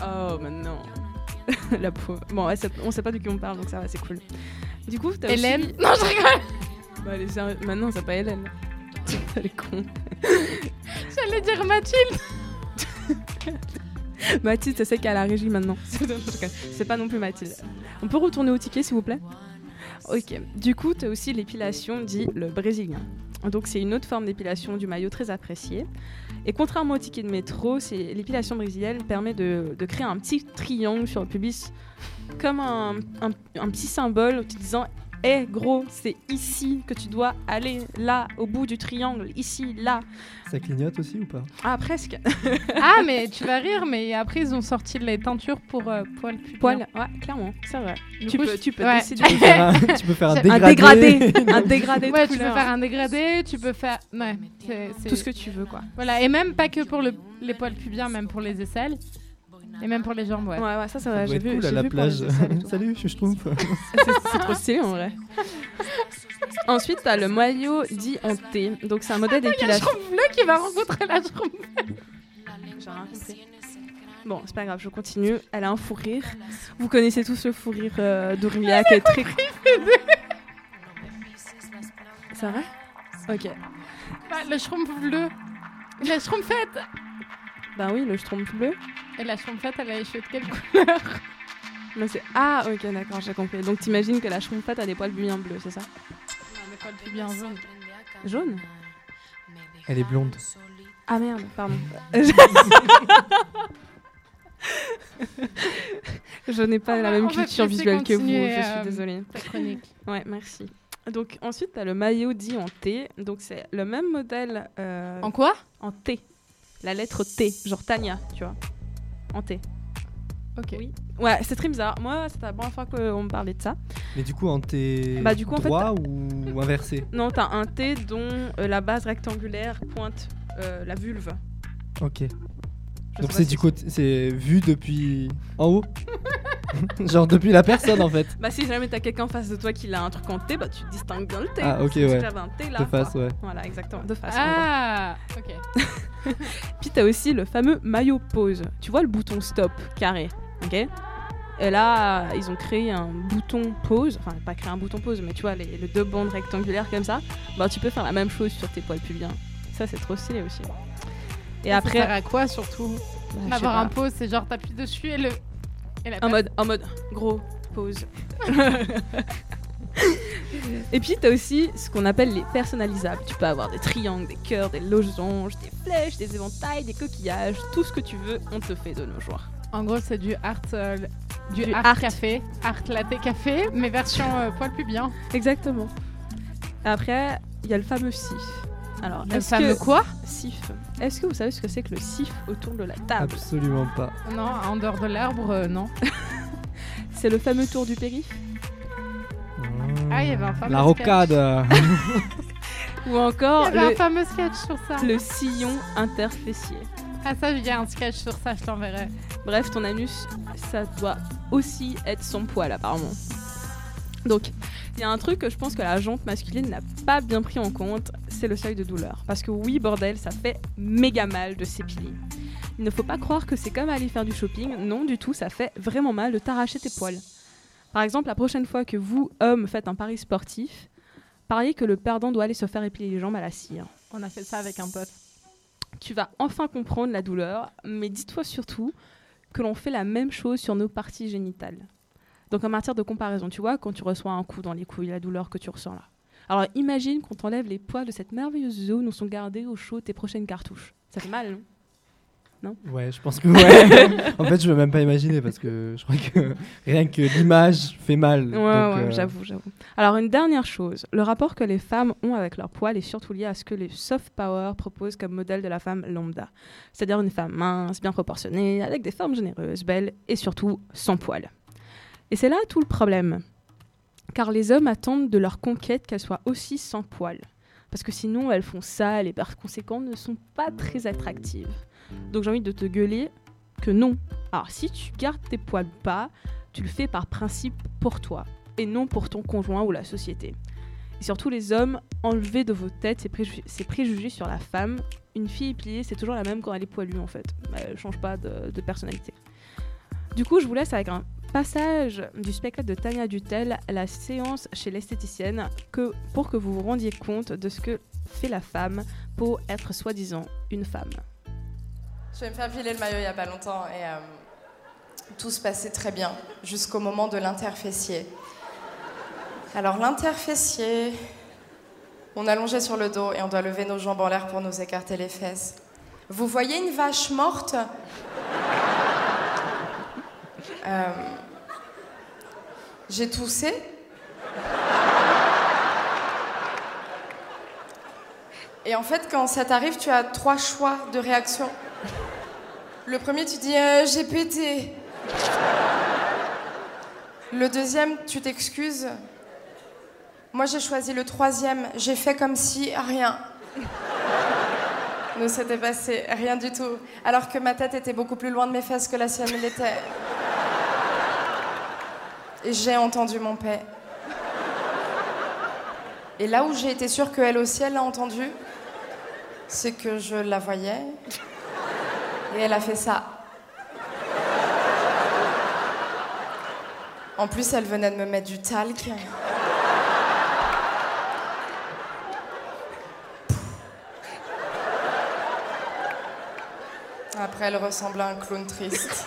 Oh, maintenant. <laughs> la pauvre. Bon, on sait pas de qui on parle, donc ça va, c'est cool. Du coup, t'as Hélène? Aussi... Non, je rigole. Bah, elle est sérieux- Maintenant, c'est pas Hélène. <laughs> elle est con. <laughs> J'allais dire Mathilde. <laughs> Mathilde, c'est celle qui est à la régie maintenant. c'est pas non plus Mathilde. On peut retourner au ticket, s'il vous plaît? Ok. Du coup, tu as aussi l'épilation dit le brésilien. Donc, c'est une autre forme d'épilation du maillot très appréciée. Et contrairement au ticket de métro, c'est l'épilation brésilienne permet de, de créer un petit triangle sur le pubis, comme un, un- un petit symbole en te disant Hé gros, c'est ici que tu dois aller, là, au bout du triangle, ici, là. Ça clignote aussi ou pas? Ah, presque. <laughs> Ah, mais tu vas rire, mais après, ils ont sorti les teintures pour euh, poils pubiens. Poil, ouais, clairement, c'est vrai. Tu coup, peux, je- tu peux ouais. décider. Tu peux faire un, <laughs> tu peux faire un Un dégradé. <laughs> Un dégradé de Ouais, tu peux faire un dégradé, tu peux faire. Ouais, c'est- c'est- Tout ce que tu veux, quoi. Voilà, et même pas que pour le- les poils pubiens, même pour les aisselles. Et même pour les jambes, ouais. Ouais, ouais, ça, c'est Ça vrai. doit J'ai vu, cool à j'ai la vu plage. <laughs> Salut, je suis Schtroumpf. <laughs> C'est trop stylé en vrai. <laughs> Ensuite, t'as le maillot dit en T. Donc, c'est un modèle Il y a d'épilation. Schtroumpf bleu qui va rencontrer la Schtroumpf. J'ai rien compris. Bon, c'est pas grave, je continue. Elle a un fou rire. Vous connaissez tous le fou rire euh, d'Aurélia qui est très. C'est vrai Ok. Bah, le Schtroumpf bleu. La Schtroumpfette. Ben oui, le Schtroumpf bleu. Et la Schtroumpfette, elle a les cheveux de quelle couleur <laughs> Mais c'est ah ok d'accord j'ai compris. Donc t'imagines que la Schtroumpfette a des poils bien bleus, c'est ça Non, des poils pubiens jaunes. Jaune Elle est blonde. Ah merde, pardon. <laughs> je n'ai pas On la va- même culture visuelle que vous, je suis euh, désolée. ta chronique. <laughs> Ouais, merci. Donc ensuite, tu as le maillot dit en T. Donc c'est le même modèle. euh, En quoi? En T. La lettre T, genre Tania, tu vois. En T. Ok. Oui. Ouais, c'est très bizarre. Moi, c'était la première fois qu'on me parlait de ça. Mais du coup, en t'es Bah, du coup, en fait, droit ou inversé? Non, t'as un T dont euh, la base rectangulaire pointe euh, la vulve. Ok. Je Donc c'est du côté, c'est vu depuis en haut, <laughs> genre depuis la personne en fait. Bah si jamais t'as quelqu'un en face de toi qui a un truc en T, bah tu distingues bien le T. Ah, ok, ouais. j'avais un T là. De face, quoi. ouais. Voilà, exactement, de face. Ah, ok. <laughs> Puis t'as aussi le fameux maillot pause. Tu vois le bouton stop carré, ok? Et là, ils ont créé un bouton pause, enfin pas créé un bouton pause, mais tu vois les, les deux bandes rectangulaires comme ça. Bah tu peux faire la même chose sur tes poils pubiens. Ça c'est trop stylé aussi. Et Ça après, sert à quoi surtout Bah, pas. un pause, c'est genre t'appuies dessus et le. Et la en mode, en mode gros pause. <laughs> Et puis t'as aussi ce qu'on appelle les personnalisables. Tu peux avoir des triangles, des cœurs, des losanges, des flèches, des éventails, des coquillages, tout ce que tu veux, on te fait de nos jours. En gros, c'est du art, euh, du, Du art, art. café, art latte café, mais version euh, poil pubien. Exactement. Après, il y a le fameux sif. Alors, Le est-ce fameux que- quoi Sif. Est-ce que vous savez ce que c'est que le sif autour de la table? Absolument pas. Non, en dehors de l'arbre, euh, non. <laughs> C'est le fameux tour du périph' Ah, il y avait un fameux La rocade. <laughs> Ou encore Il y avait le, un fameux sketch sur ça. le sillon interfessier. Ah, ça, il y a un sketch sur ça, je t'enverrai. Bref, ton anus, ça doit aussi être sans poil apparemment. Donc, il y a un truc que je pense que la jante masculine n'a pas bien pris en compte, c'est le seuil de douleur. Parce que oui, bordel, ça fait méga mal de s'épiler. Il ne faut pas croire que c'est comme aller faire du shopping. Non, du tout, ça fait vraiment mal de t'arracher tes poils. Par exemple, la prochaine fois que vous, hommes, faites un pari sportif, pariez que le perdant doit aller se faire épiler les jambes à la cire. On a fait ça avec un pote. Tu vas enfin comprendre la douleur, mais dis-toi surtout que l'on fait la même chose sur nos parties génitales. Donc en matière de comparaison, tu vois, quand tu reçois un coup dans les couilles, la douleur que tu ressens là. Alors imagine qu'on t'enlève les poils de cette merveilleuse zone où sont gardées au chaud tes prochaines cartouches. Ça fait mal, non? Non? Ouais, je pense que ouais. <laughs> en fait, je veux même pas imaginer parce que je crois que rien que l'image fait mal. Ouais, ouais, euh, j'avoue, j'avoue. Alors, une dernière chose, le rapport que les femmes ont avec leur poil est surtout lié à ce que les soft power proposent comme modèle de la femme lambda. C'est-à-dire une femme mince, bien proportionnée, avec des formes généreuses, belles et surtout sans poil. Et c'est là tout le problème. Car les hommes attendent de leur conquête qu'elles soient aussi sans poil. Parce que sinon, elles font sales et par conséquent ne sont pas très attractives. Donc j'ai envie de te gueuler que non. Alors si tu gardes tes poils bas, tu le fais par principe pour toi et non pour ton conjoint ou la société. Et surtout les hommes, enlevez de vos têtes ces, préju- ces préjugés sur la femme. Une fille épilée, c'est toujours la même quand elle est poilue en fait. Elle change pas de, de personnalité. Du coup, je vous laisse avec un passage du spectacle de Tania Dutel, la séance chez l'esthéticienne, que, pour que vous vous rendiez compte de ce que fait la femme pour être soi-disant une femme. Je vais me faire piler le maillot il n'y a pas longtemps et euh, tout se passait très bien jusqu'au moment de l'interfessier. Alors l'interfessier, on allongeait sur le dos et on doit lever nos jambes en l'air pour nous écarter les fesses. Vous voyez une vache morte? Euh, J'ai toussé. Et en fait, quand ça t'arrive, tu as trois choix de réaction. Le premier, tu dis euh, j'ai pété. Le deuxième, tu t'excuses. Moi, j'ai choisi le troisième. J'ai fait comme si rien. Ne s'était passé rien du tout. Alors que ma tête était beaucoup plus loin de mes fesses que la sienne l'était. Et j'ai entendu mon paix. Et là où j'ai été sûre qu'elle aussi, elle l'a entendu, c'est que je la voyais. Et elle a fait ça. En plus, elle venait de me mettre du talc. Après, elle ressemblait à un clown triste.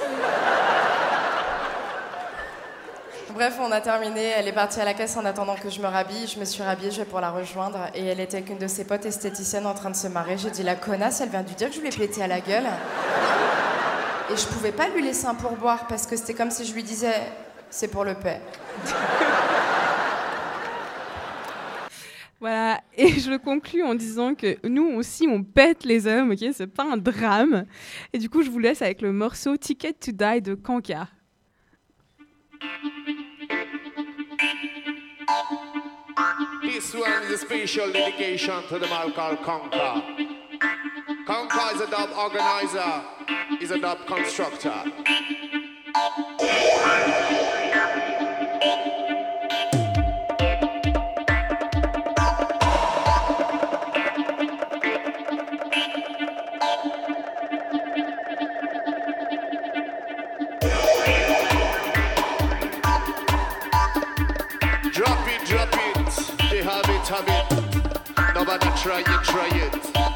Bref, on a terminé. Elle est partie à la caisse en attendant que je me rhabille. Je me suis rhabillée, je vais pour la rejoindre. Et elle était avec une de ses potes esthéticiennes en train de se marrer. J'ai dit, la connasse, elle vient de dire que je lui ai pété à la gueule. Et je pouvais pas lui laisser un pourboire parce que c'était comme si je lui disais, c'est pour le paix. <laughs> Voilà, et je conclus en disant que nous aussi on pète les hommes, ok? C'est pas un drame. Et du coup, je vous laisse avec le morceau Ticket to Die de Kanka. This one is a special dedication to the Malcolm Conquer. Conker is a dub organizer, is a dub constructor. It. Nobody try it, try it.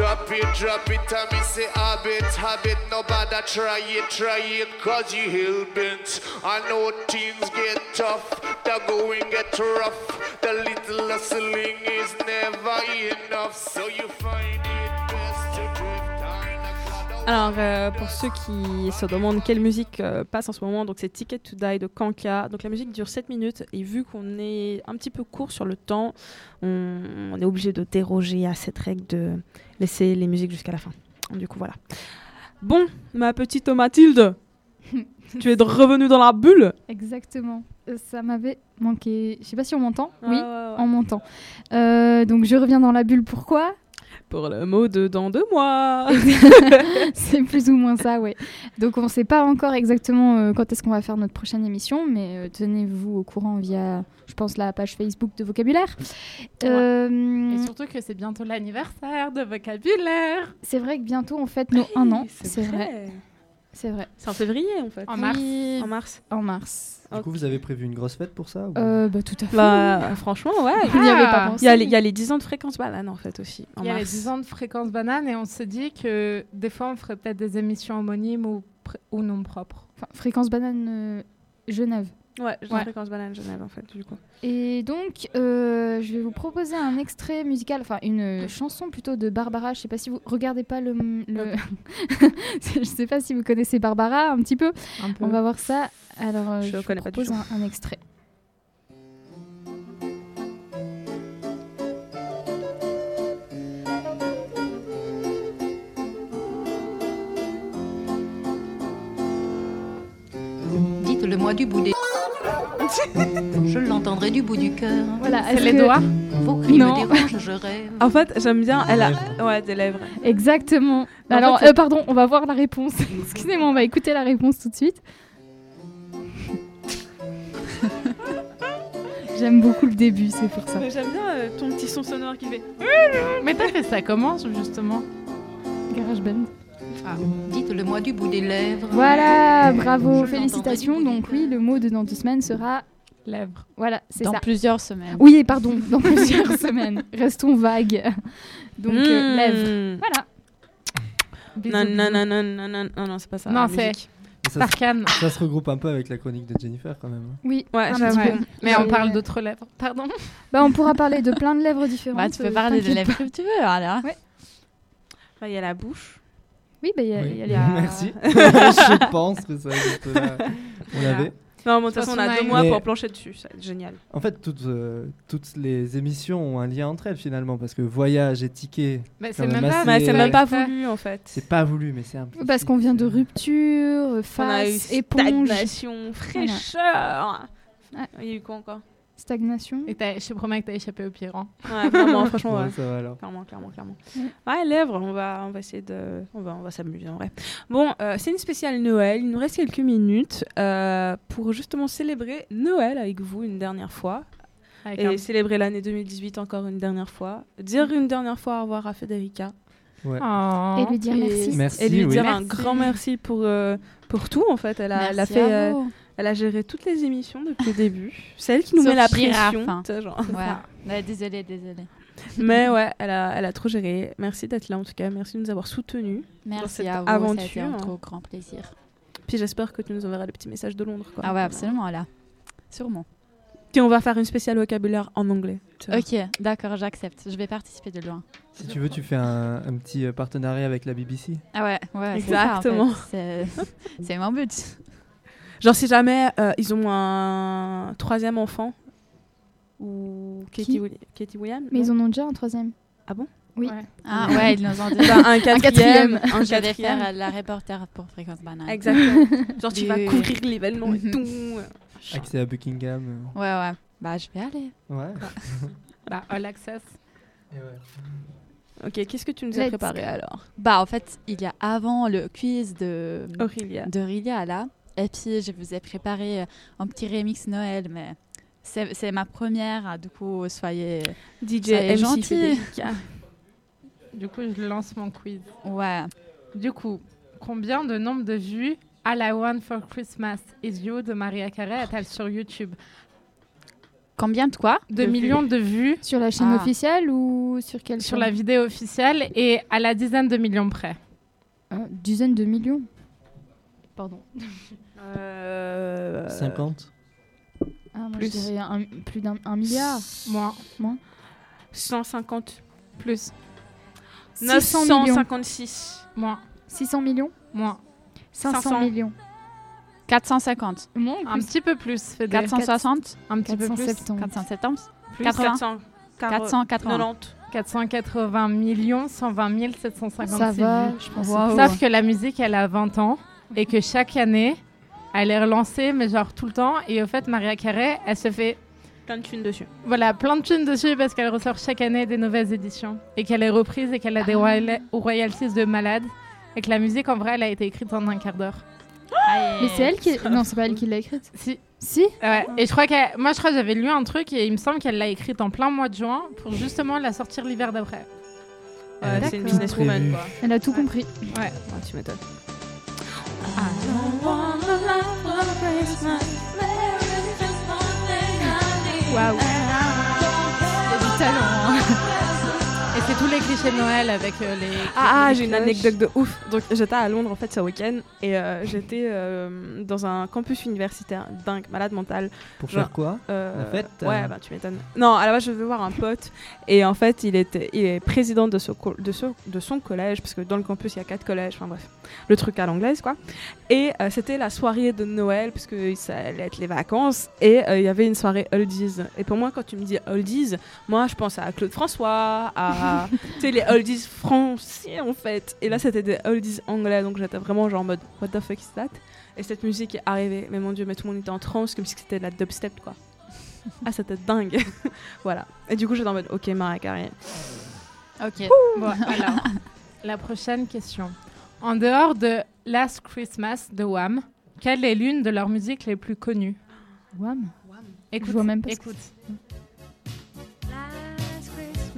Drop it, drop it, and me say habit, habit. Nobody try it, try it, cause you hell bent. I know things get tough, the going get rough. The little hustling is never enough, so you find it Alors, euh, pour ceux qui se demandent quelle musique euh, passe en ce moment, donc c'est Ticket to Die de Kanka. Donc la musique dure 7 minutes et vu qu'on est un petit peu court sur le temps, on, on est obligé de déroger à cette règle de laisser les musiques jusqu'à la fin. Du coup, voilà. Bon, ma petite Mathilde, tu es <laughs> revenue dans la bulle Exactement. Euh, Ça m'avait manqué. Je sais pas si on m'entend. Oui, ouais, ouais. on m'entend. Euh, donc je reviens dans la bulle. Pourquoi? Pour le mot de dans deux mois. <laughs> C'est plus ou moins ça, ouais. Donc on ne sait pas encore exactement euh, quand est-ce qu'on va faire notre prochaine émission, mais euh, tenez-vous au courant via, je pense, la page Facebook de Vocabulaire. Euh, Et surtout que c'est bientôt l'anniversaire de vocabulaire. C'est vrai que bientôt on fête nos un an. C'est vrai. C'est vrai. C'est en février en fait. En mars. Oui, En mars. En mars. Du coup, vous avez prévu une grosse fête pour ça ou- Euh, bah, tout à fait. Bah, <laughs> franchement, ouais. Vous n'y avez pas pensé Il y, a les, il y a les 10 ans de fréquence banane en fait aussi. En Il y a les mars. 10 ans de fréquence banane et on se dit que des fois on ferait peut-être des émissions homonymes ou, ou non propres. Enfin, Fréquence banane euh, Genève. Ouais, je Ouais. fréquence banane Genève en fait, du coup. Et donc, euh, je vais vous proposer un extrait musical, enfin une chanson plutôt de Barbara. Je sais pas si vous regardez pas le. le... <laughs> je sais pas si vous connaissez Barbara un petit peu. Un peu. On va voir ça. Alors, euh, Je je, vous pas propose un, un extrait. Dites-le moi du bout des. Je l'entendrai du bout du cœur. Voilà, C'est les que- doigts Vos cris Non. me dérangent, je rêve. En fait, j'aime bien. Elle a. Ouais, des lèvres. Exactement. En Alors, fait, euh, pardon, on va voir la réponse. <laughs> Excusez-moi, on va écouter la réponse tout de suite. <laughs> J'aime beaucoup le début, c'est pour ça. Mais J'aime bien euh, ton petit son sonore qui fait. Mais t'as fait ça comment, justement? GarageBand. Ah, Dites-le moi du bout des lèvres. Voilà, bravo, félicitations. Donc oui, le mot de dans deux semaines sera Lèvres. Voilà, c'est Dans ça. plusieurs semaines. Oui, pardon, dans <laughs> plusieurs <laughs> semaines. Restons vagues. Donc euh, Mmh. lèvres. Voilà. Non, non, non, non, non, non, non, non, c'est pas ça. Non, c'est. Ça, ça se regroupe un peu avec la chronique de Jennifer quand même. Oui, Ouais. Mais on parle d'autres lèvres. Pardon Bah, on pourra parler de plein de lèvres différentes. Bah, tu peux euh, parler de t'inquiète lèvres que tu veux, alors. Ouais. Enfin, Il y a la bouche. Oui, bah, il y a, Oui. y a les- <laughs> Merci. <laughs> Je pense que ça juste là. On l'avait. Non, mais de toute façon, on a deux mois Mais- pour plancher dessus. C'est génial. En fait, toutes, euh, toutes les émissions ont un lien entre elles finalement parce que voyage et ticket. Mais c'est même assez- pas- Mais c'est même pas voulu en fait. C'est pas voulu, mais c'est un peu. Parce qu'on vient de rupture, euh, On a eu face, éponge. stagnation, fraîcheur. Ouais. Il y a eu quoi encore? Stagnation. Et je te promets que t'as échappé au pire. hein. Ouais, vraiment, <laughs> franchement, Ouais, ouais. ça va alors. Clairement, clairement, clairement. Ouais. Ouais, lèvres, on va, on va essayer de. On va, on va s'amuser en vrai. Bon, euh, c'est une spéciale Noël. Il nous reste quelques minutes euh, pour justement célébrer Noël avec vous une dernière fois. Avec Et un- célébrer l'année 2018 encore une dernière fois. Dire une dernière fois au revoir à Federica. Ouais. Oh. Et lui dire merci. Merci, Et lui oui. dire un grand merci pour, euh, pour tout en fait. Elle a, elle a Merci fait. euh, elle a géré toutes les émissions depuis le début. C'est elle qui nous Sauf met la pression. hein. genre. Ouais. ouais, désolée, désolée. Mais ouais, elle a, elle a trop géré. Merci d'être là en tout cas. Merci de nous avoir soutenus dans Merci cette à vous, aventure. un trop grand plaisir. Puis j'espère que tu nous enverras le petit message de Londres. Quoi. Ah ouais, absolument, là. Sûrement. Puis on va faire une spéciale vocabulaire en anglais. Ok, d'accord, j'accepte. Je vais participer de loin. Si tu veux, tu fais un, un petit euh, partenariat avec la BBC. Ah ouais, ouais, c'est ça, en fait. Exactement. <laughs> C'est c'est mon but. Genre si jamais euh, ils ont un troisième enfant ou Katie, Qui Willi- Katie Williams. Mais non ils en ont déjà un troisième. Ah bon? Oui. Ouais. Ah ouais, ils nous ont <laughs> dit. Bah, un quatrième, quatrième. un Je vais quatrième. faire la reporter pour Fréquence Banane. Exactement. <laughs> Genre tu vas oui, couvrir l'événement et Mhm. tout. Accès à Buckingham. Ouais, ouais. Bah, je vais aller. Ouais. Bah, all access. Ok, qu'est-ce que tu nous as préparé go. alors? Bah, en fait, il y a avant le quiz de Aurélia. là. Et puis, je vous ai préparé euh, un petit remix Noël, mais c'est c'est ma première. hein, Du coup, soyez, DJ soyez MC gentils. <laughs> Du coup, je lance mon quiz. Ouais. Du coup, combien de nombre de vues All I Want for Christmas is You de Maria Carey a-t-elle sur YouTube? Combien de quoi De millions de vues Sur la chaîne Ah. officielle ou sur quelle sur la vidéo officielle et à la dizaine de millions près. Euh, Dizaines de millions. Pardon. <laughs> Euh, 50 Ah, moi, plus. je dirais un- plus d'un un milliard. Moins. Moins. 150. Plus. 600 millions. 956. Moins. 600 millions. Moins. 500 500. millions. 450. Moins ou Un plus petit peu plus, Fédé. 460 Un petit peu plus. 470. 470 Plus. 80. 480. 490. 480 millions 120 756 Ça va, je pense. Wow. Sauf que la musique, elle a 20 ans et que chaque année, elle est relancée, mais genre tout le temps. Et au fait, Maria Carey, elle se fait Plein de thunes dessus. voilà, plein de thunes dessus parce qu'elle ressort chaque année des nouvelles éditions et qu'elle est reprise et qu'elle a des royal- royalties de malade et que la musique, en vrai, elle a été écrite en un quart d'heure. Mais c'est elle qui. Non, c'est pas elle qui l'a écrite. <laughs> Si. Si Ouais. Et je crois que moi, je crois que j'avais lu un truc et il me semble qu'elle l'a écrite en plein mois de juin pour justement la sortir l'hiver d'après. A c'est une tout businesswoman quoi. Elle a tout compris. Ouais. Ouais, tu m'étonnes. Waouh. Chez Noël avec euh, les. Ah, ah, j'ai une anecdote de ouf. Donc j'étais à Londres en fait ce week-end et euh, j'étais euh, dans un campus universitaire dingue, malade mental. Pour Genre, faire quoi euh, La fête Ouais, bah tu m'étonnes. Non, à la base je devais voir un pote et en fait il était, il est président de, ce de, ce- de son collège parce que dans le campus il y a quatre collèges. Enfin bref, le truc à l'anglaise quoi. Et euh, c'était la soirée de Noël parce que ça allait être les vacances et euh, il y avait une soirée oldies. Et pour moi quand tu me dis oldies, moi je pense à Claude François, à <laughs> tu sais les oldies français en fait. Et là c'était des oldies anglais donc j'étais vraiment genre en mode what the fuck is that? Et cette musique est arrivée, mais mon dieu, mais tout le monde était en transe comme si c'était de la dubstep quoi. <laughs> Ah c'était dingue. <laughs> voilà. Et du coup j'étais en mode ok Mariah Carey. Ok. Bon, alors, <laughs> la prochaine question. En dehors de Last Christmas de Wham, quelle est l'une de leurs musiques les plus connues? Wham? Écoute, Je vois même pas ce écoute.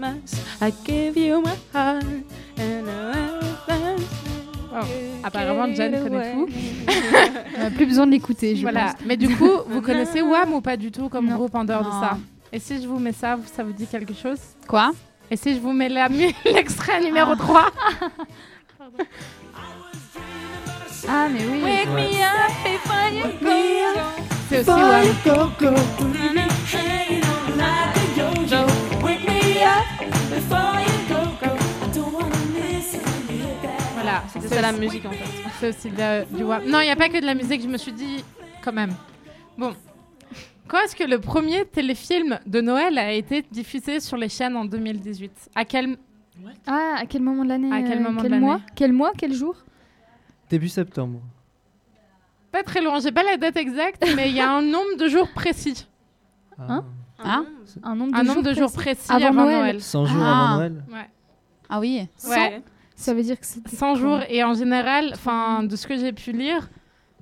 Christmas, I gave you my heart and Oh, apparemment, Jen connaît tout. <laughs> On a plus besoin de l'écouter, je Voilà. pense. Mais du coup, <laughs> vous connaissez Wham ou pas du tout comme Non. groupe en dehors Non. de ça? Et si je vous mets ça, ça vous dit quelque chose? Quoi? Et si je vous mets <laughs> l'extrait numéro 3 Ah, mais oui. Wake me up before you go. C'est aussi Wham. Voilà, C'était ça la musique en fait. C'est aussi de- du Wham. Non, il n'y a pas que de la musique, je me suis dit quand même. Bon. Quand est-ce que le premier téléfilm de Noël a été diffusé sur les chaînes en 2018 À quel Ah, à quel moment de l'année À quel euh, moment de quel mois? L'année Quel mois? Quel jour? Début septembre. Pas très loin, j'ai pas la date exacte, mais il y a un nombre de jours précis. Hein? Hein Un nombre de Un jours nombre de jours précis. précis avant, Noël. Noël. 100 jours Ah. avant Noël. Ouais. Ah oui. Ouais. Ça veut dire que c'était 100 quand jours et en général, enfin de ce que j'ai pu lire,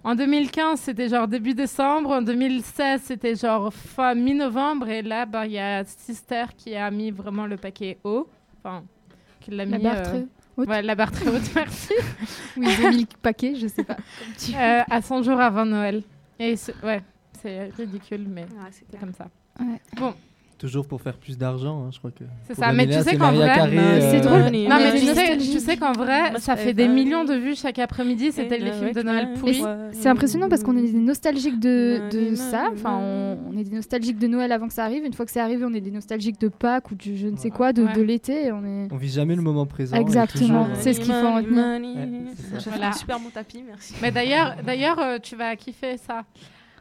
en 2015 c'était genre début décembre, en 2016 c'était genre fin mi-novembre et là bah, il y a Sister qui a mis vraiment le paquet haut, enfin qui l'a La mis barre euh, très haute. ouais, la barre très haute, <laughs> merci. Oui, ils ont mis le <laughs> paquet, je sais pas. Comme tu- Euh, à 100 jours avant Noël. Et c'est- ouais, c'est ridicule mais c'est c'est comme ça. Ouais. Bon, Toujours pour faire plus d'argent, hein, je crois que. C'est ça, mais tu sais qu'en vrai- c'est drôle. non mais tu sais, nostalgie. tu sais qu'en vrai, ça fait des millions de vues chaque après-midi, c'était les films de Noël pourris. C'est impressionnant parce qu'on est des nostalgiques de, de ça. Enfin, on, on est des nostalgiques de Noël avant que ça arrive. Une fois que c'est arrivé, on est des nostalgiques de Pâques ou du je ne sais quoi, de, Ouais. de l'été. On est... On vit jamais le moment présent. Exactement, euh, c'est ce qu'il faut en retenir. Voilà. super bon tapis, merci. Mais d'ailleurs, d'ailleurs, euh, tu vas kiffer ça.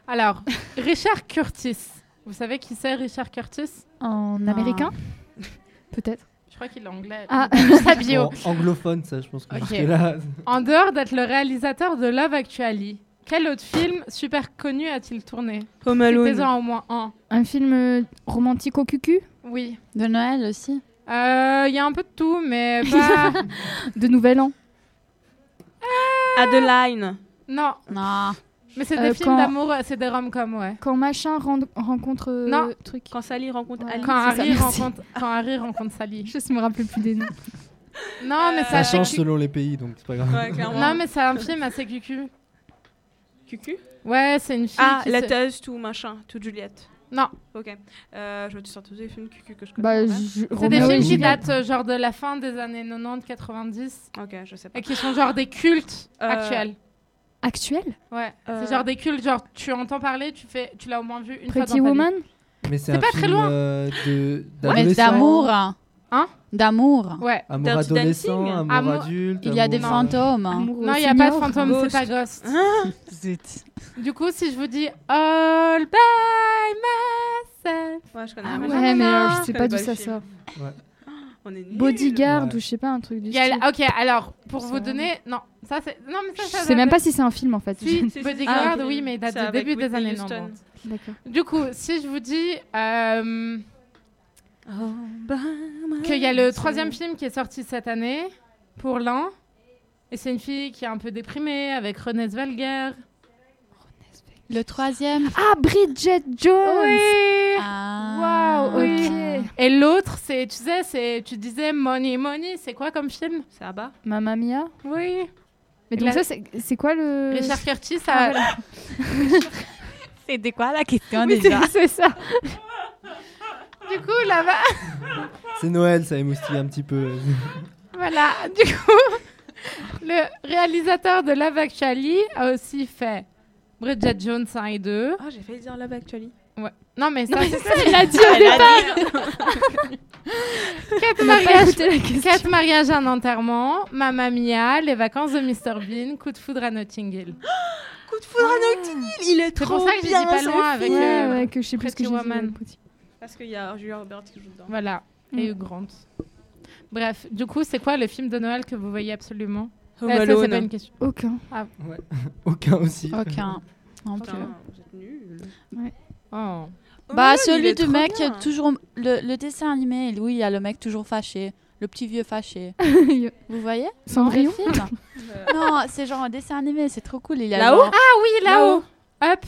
Alors, Richard Curtis. Vous savez qui c'est Richard Curtis En américain <laughs> Peut-être. Je crois qu'il est anglais. Ah. <laughs> Sa bio. Bon, anglophone, ça, je pense que Ok. jusque-là. En dehors d'être le réalisateur de Love Actually, quel autre film super connu a-t-il tourné Home Alone. Citez-en au moins un. Un film euh, romantique au cucu Oui. De Noël aussi. Euh, Il y a un peu de tout, mais <laughs> pas. De Nouvel An Adeline. non. Non. Mais c'est Euh, des films quand- d'amour, c'est des rom-coms, ouais. Quand machin ren- rencontre. euh, Non. truc. Quand Sally rencontre Ouais. Ali. Quand ça, Harry, merci. <laughs> rencontre, quand Harry rencontre Sally. Je me rappelle plus des noms. Non, mais Ça assez change selon les pays, donc c'est pas grave. Ouais. Non, mais c'est un film assez cucu. Cucu? Ouais, c'est une fille Ah, qui se- Letters to machin, to Juliette. Non, Ok. Euh, je vais te sortir des films cucu que je connais. Bah, c'est des films qui datent euh, genre de la fin des années 90-90 Ok, je sais pas. et qui sont genre des cultes Euh, actuels. Actuel Ouais, euh, c'est genre des cultes, genre tu entends parler, tu fais, tu l'as au moins vu une fois Pretty dans ta Woman vie. Mais c'est pas très loin. euh, d'amour. Hein D'amour. Ouais. Amour Dirty adolescent, Dancing. amour, adulte. Il y a des fantômes. Non, il n'y a pas de senior. fantôme, c'est Ghost. pas Ghost. <laughs> Zut. Du coup, si je vous dis All by myself. Ouais, je connais. Ah mais ouais, je sais pas d'où ça sort. On est nuls. Bodyguard Ouais. ou je sais pas, un truc du y a- style. Ok, alors pour vous donner. Non, ça c'est. Non, mais ça, Je ça sais même pas si c'est un film en fait. Si, Si, si, Bodyguard, ah, oui, mais il date du début des années Houston. 90. D'accord. Du coup, si je vous dis euh, Oh, qu'il y a le troisième film qui est sorti cette année pour l'an, et c'est une fille qui est un peu déprimée avec Renée Zellweger. Le troisième. Ah, Bridget Jones Oui. Ah. Oui. ok. Et l'autre, c'est, tu sais, c'est, tu disais Money Money, c'est quoi comme film? C'est Abba Mamma Mia Oui. Mais Et donc la- ça, c'est quoi le... Richard Curtis, Ah, ça, voilà. <laughs> C'était quoi la question Oui, déjà? c'est- c'est ça. du coup, là-bas. C'est Noël, ça émoustille un petit peu. Voilà, du coup, le réalisateur de Love Actually a aussi fait Bridget Jones 1 et 2. Ah, j'ai failli dire Love Actually. Ouais. Non, mais ça, c'est ça, ça, il a dit au Elle départ. <laughs> Quatre mariages, la quatre mariages, un enterrement, Mamma Mia, les vacances de Mr Bean, coup de foudre à Notting Hill. <gasps> Coup de foudre à Notting Hill, il est C'est trop pour ça que j'ai dit bien, pas loin avec euh, Ouais, ouais, que je sais plus ce que j'ai dit. Parce qu'il y a Julia Roberts qui joue dedans. Voilà, Mm. et Hugh Grant. Bref, du coup, c'est quoi le film de Noël que vous voyez absolument? Home ça, c'est Alone. pas une question. Aucun. Ah. Ouais. <laughs> Aucun aussi. Aucun. Non plus. Putain, vous êtes nuls. Ouais. Oh. Home Bah, celui du mec bien. toujours. Le, le dessin animé, oui, il y a le mec toujours fâché. Le petit vieux fâché. <laughs> Vous voyez Cendrillon <laughs> Non, c'est genre un dessin animé, c'est trop cool. Là-haut genre- Ah oui, là-haut. Up.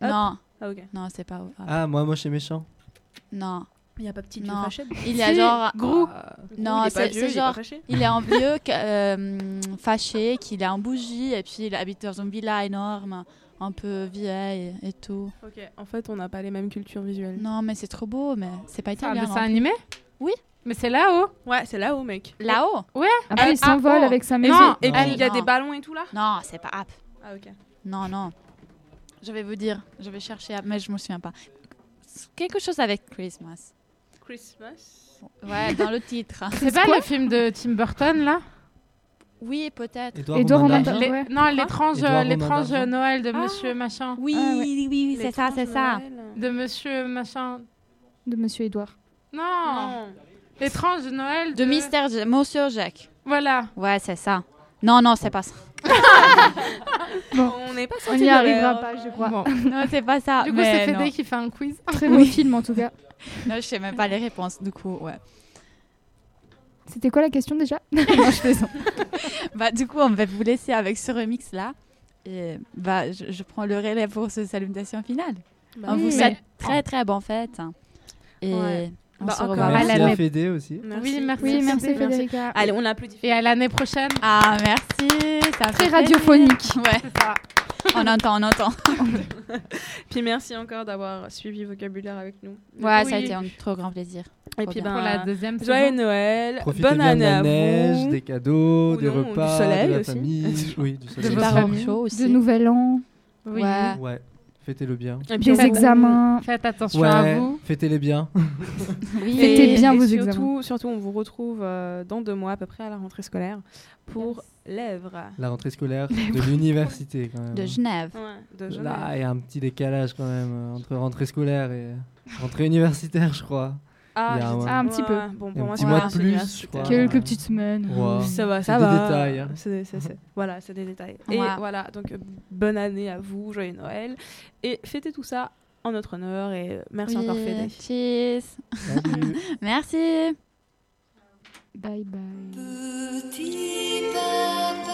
Non. Ah, ok. Non, c'est pas. ah, Ah, moi, moche et méchant. Non. Il n'y a pas petit vieux Non. fâché. Il y a Si, genre. Gros. Ah, Non, est c'est c'est est genre. Il est un <laughs> vieux euh, fâché, qu'il est en bougie, et puis il habite dans une villa énorme, un peu vieille et tout. Ok, en fait, on n'a pas les mêmes cultures visuelles. Non, mais c'est trop beau, mais c'est pas C'est un italien. dessin non plus. animé Oui. Mais c'est là-haut. Ouais, c'est là-haut, mec. Là-haut Ouais. Après, Elle- il s'envole ah, avec sa maison. Non, et puis, il y a non. des ballons et tout là Non, c'est pas Up. Ah, ok. Non, non. Je vais vous dire, je vais chercher, mais je me souviens pas. Quelque chose avec Christmas. Christmas. Ouais, dans le titre. <laughs> C'est pas le film de Tim Burton là? Oui, peut-être. Édouard Édouard Romain d'Argent. Les-. Non, l'étrange, Édouard Romain l'étrange d'Argent. Noël de Ah. Monsieur machin, Oui, Ah, ouais. oui, oui, c'est ça, c'est ça. de Monsieur machin. De Monsieur Édouard. Non, Non. l'étrange Noël De Mystère Monsieur Jacques. Voilà. Ouais, c'est ça. Non, non, c'est pas ça. <laughs> On n'est pas On n'y arrivera pas, je crois. Bon. <laughs> Non, c'est pas ça. Du coup, c'est. Fédé qui fait un quiz. Très beau film en tout cas. <laughs> Non, je sais même pas les réponses, du coup, ouais. C'était quoi la question déjà? <laughs> Non, je. Bah, du coup, on va vous laisser avec ce remix-là. Et bah, je, je prends le relais pour ce salutation finale. Bah on oui, vous mais- souhaite très très bonne fête. Et Ouais. On Bah, se revoit. à Merci l'année. à Fédé aussi. Oui, merci. Oui, merci Fédé. Federica. Allez, on applaudit. Et à l'année prochaine. Ah, merci. Ça Très radiophonique. Ouais, ça. <laughs> on entend, on entend. <laughs> Puis merci encore d'avoir suivi vocabulaire avec nous. Ouais, Oui. ça a été un trop grand plaisir. Et puis ben, Pour la deuxième joyeux. Noël, Profitez bonne bien de année la à neige, vous. des cadeaux, Ou des non, du repas, soleil de la aussi. famille. oui, du <laughs> De soleil. Familles. chauds De aussi. nouvel an, Oui. Ouais. Ouais, fêtez-le bien. Et puis on- examens. Faites attention à Ouais, vous. fêtez-les bien. <laughs> Oui. Fêtez bien et vos surtout, examens. Surtout, on vous retrouve euh, dans deux mois à peu près à la rentrée scolaire pour lèvres. La rentrée scolaire <laughs> de l'université quand même. De Genève. Ouais, de Genève. Là, il y a un petit décalage quand même euh, entre rentrée scolaire et rentrée universitaire, je crois. Ah, un- Ah, un petit peu. ouais, Bon, pour un moi, petit c'est mois de plus. Quelques petites semaines. Ouais. Ça va, C'est ça des va. détails, hein. C'est- <laughs> Voilà, c'est des détails. Et voilà, donc euh, bonne année à vous, joyeux Noël. Et fêtez tout ça en notre honneur et euh, merci encore Oui. Fédé. Cheers. <laughs> Merci. Bye bye. Petit papa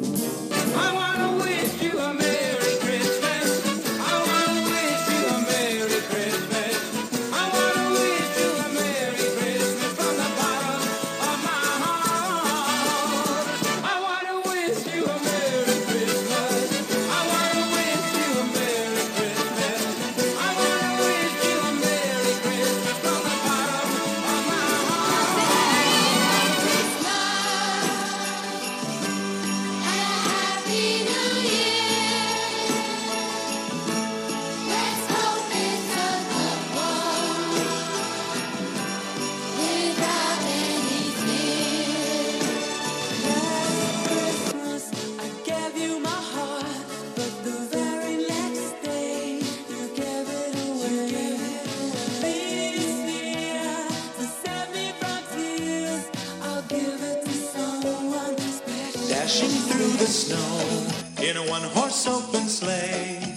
through the snow in a one horse open sleigh.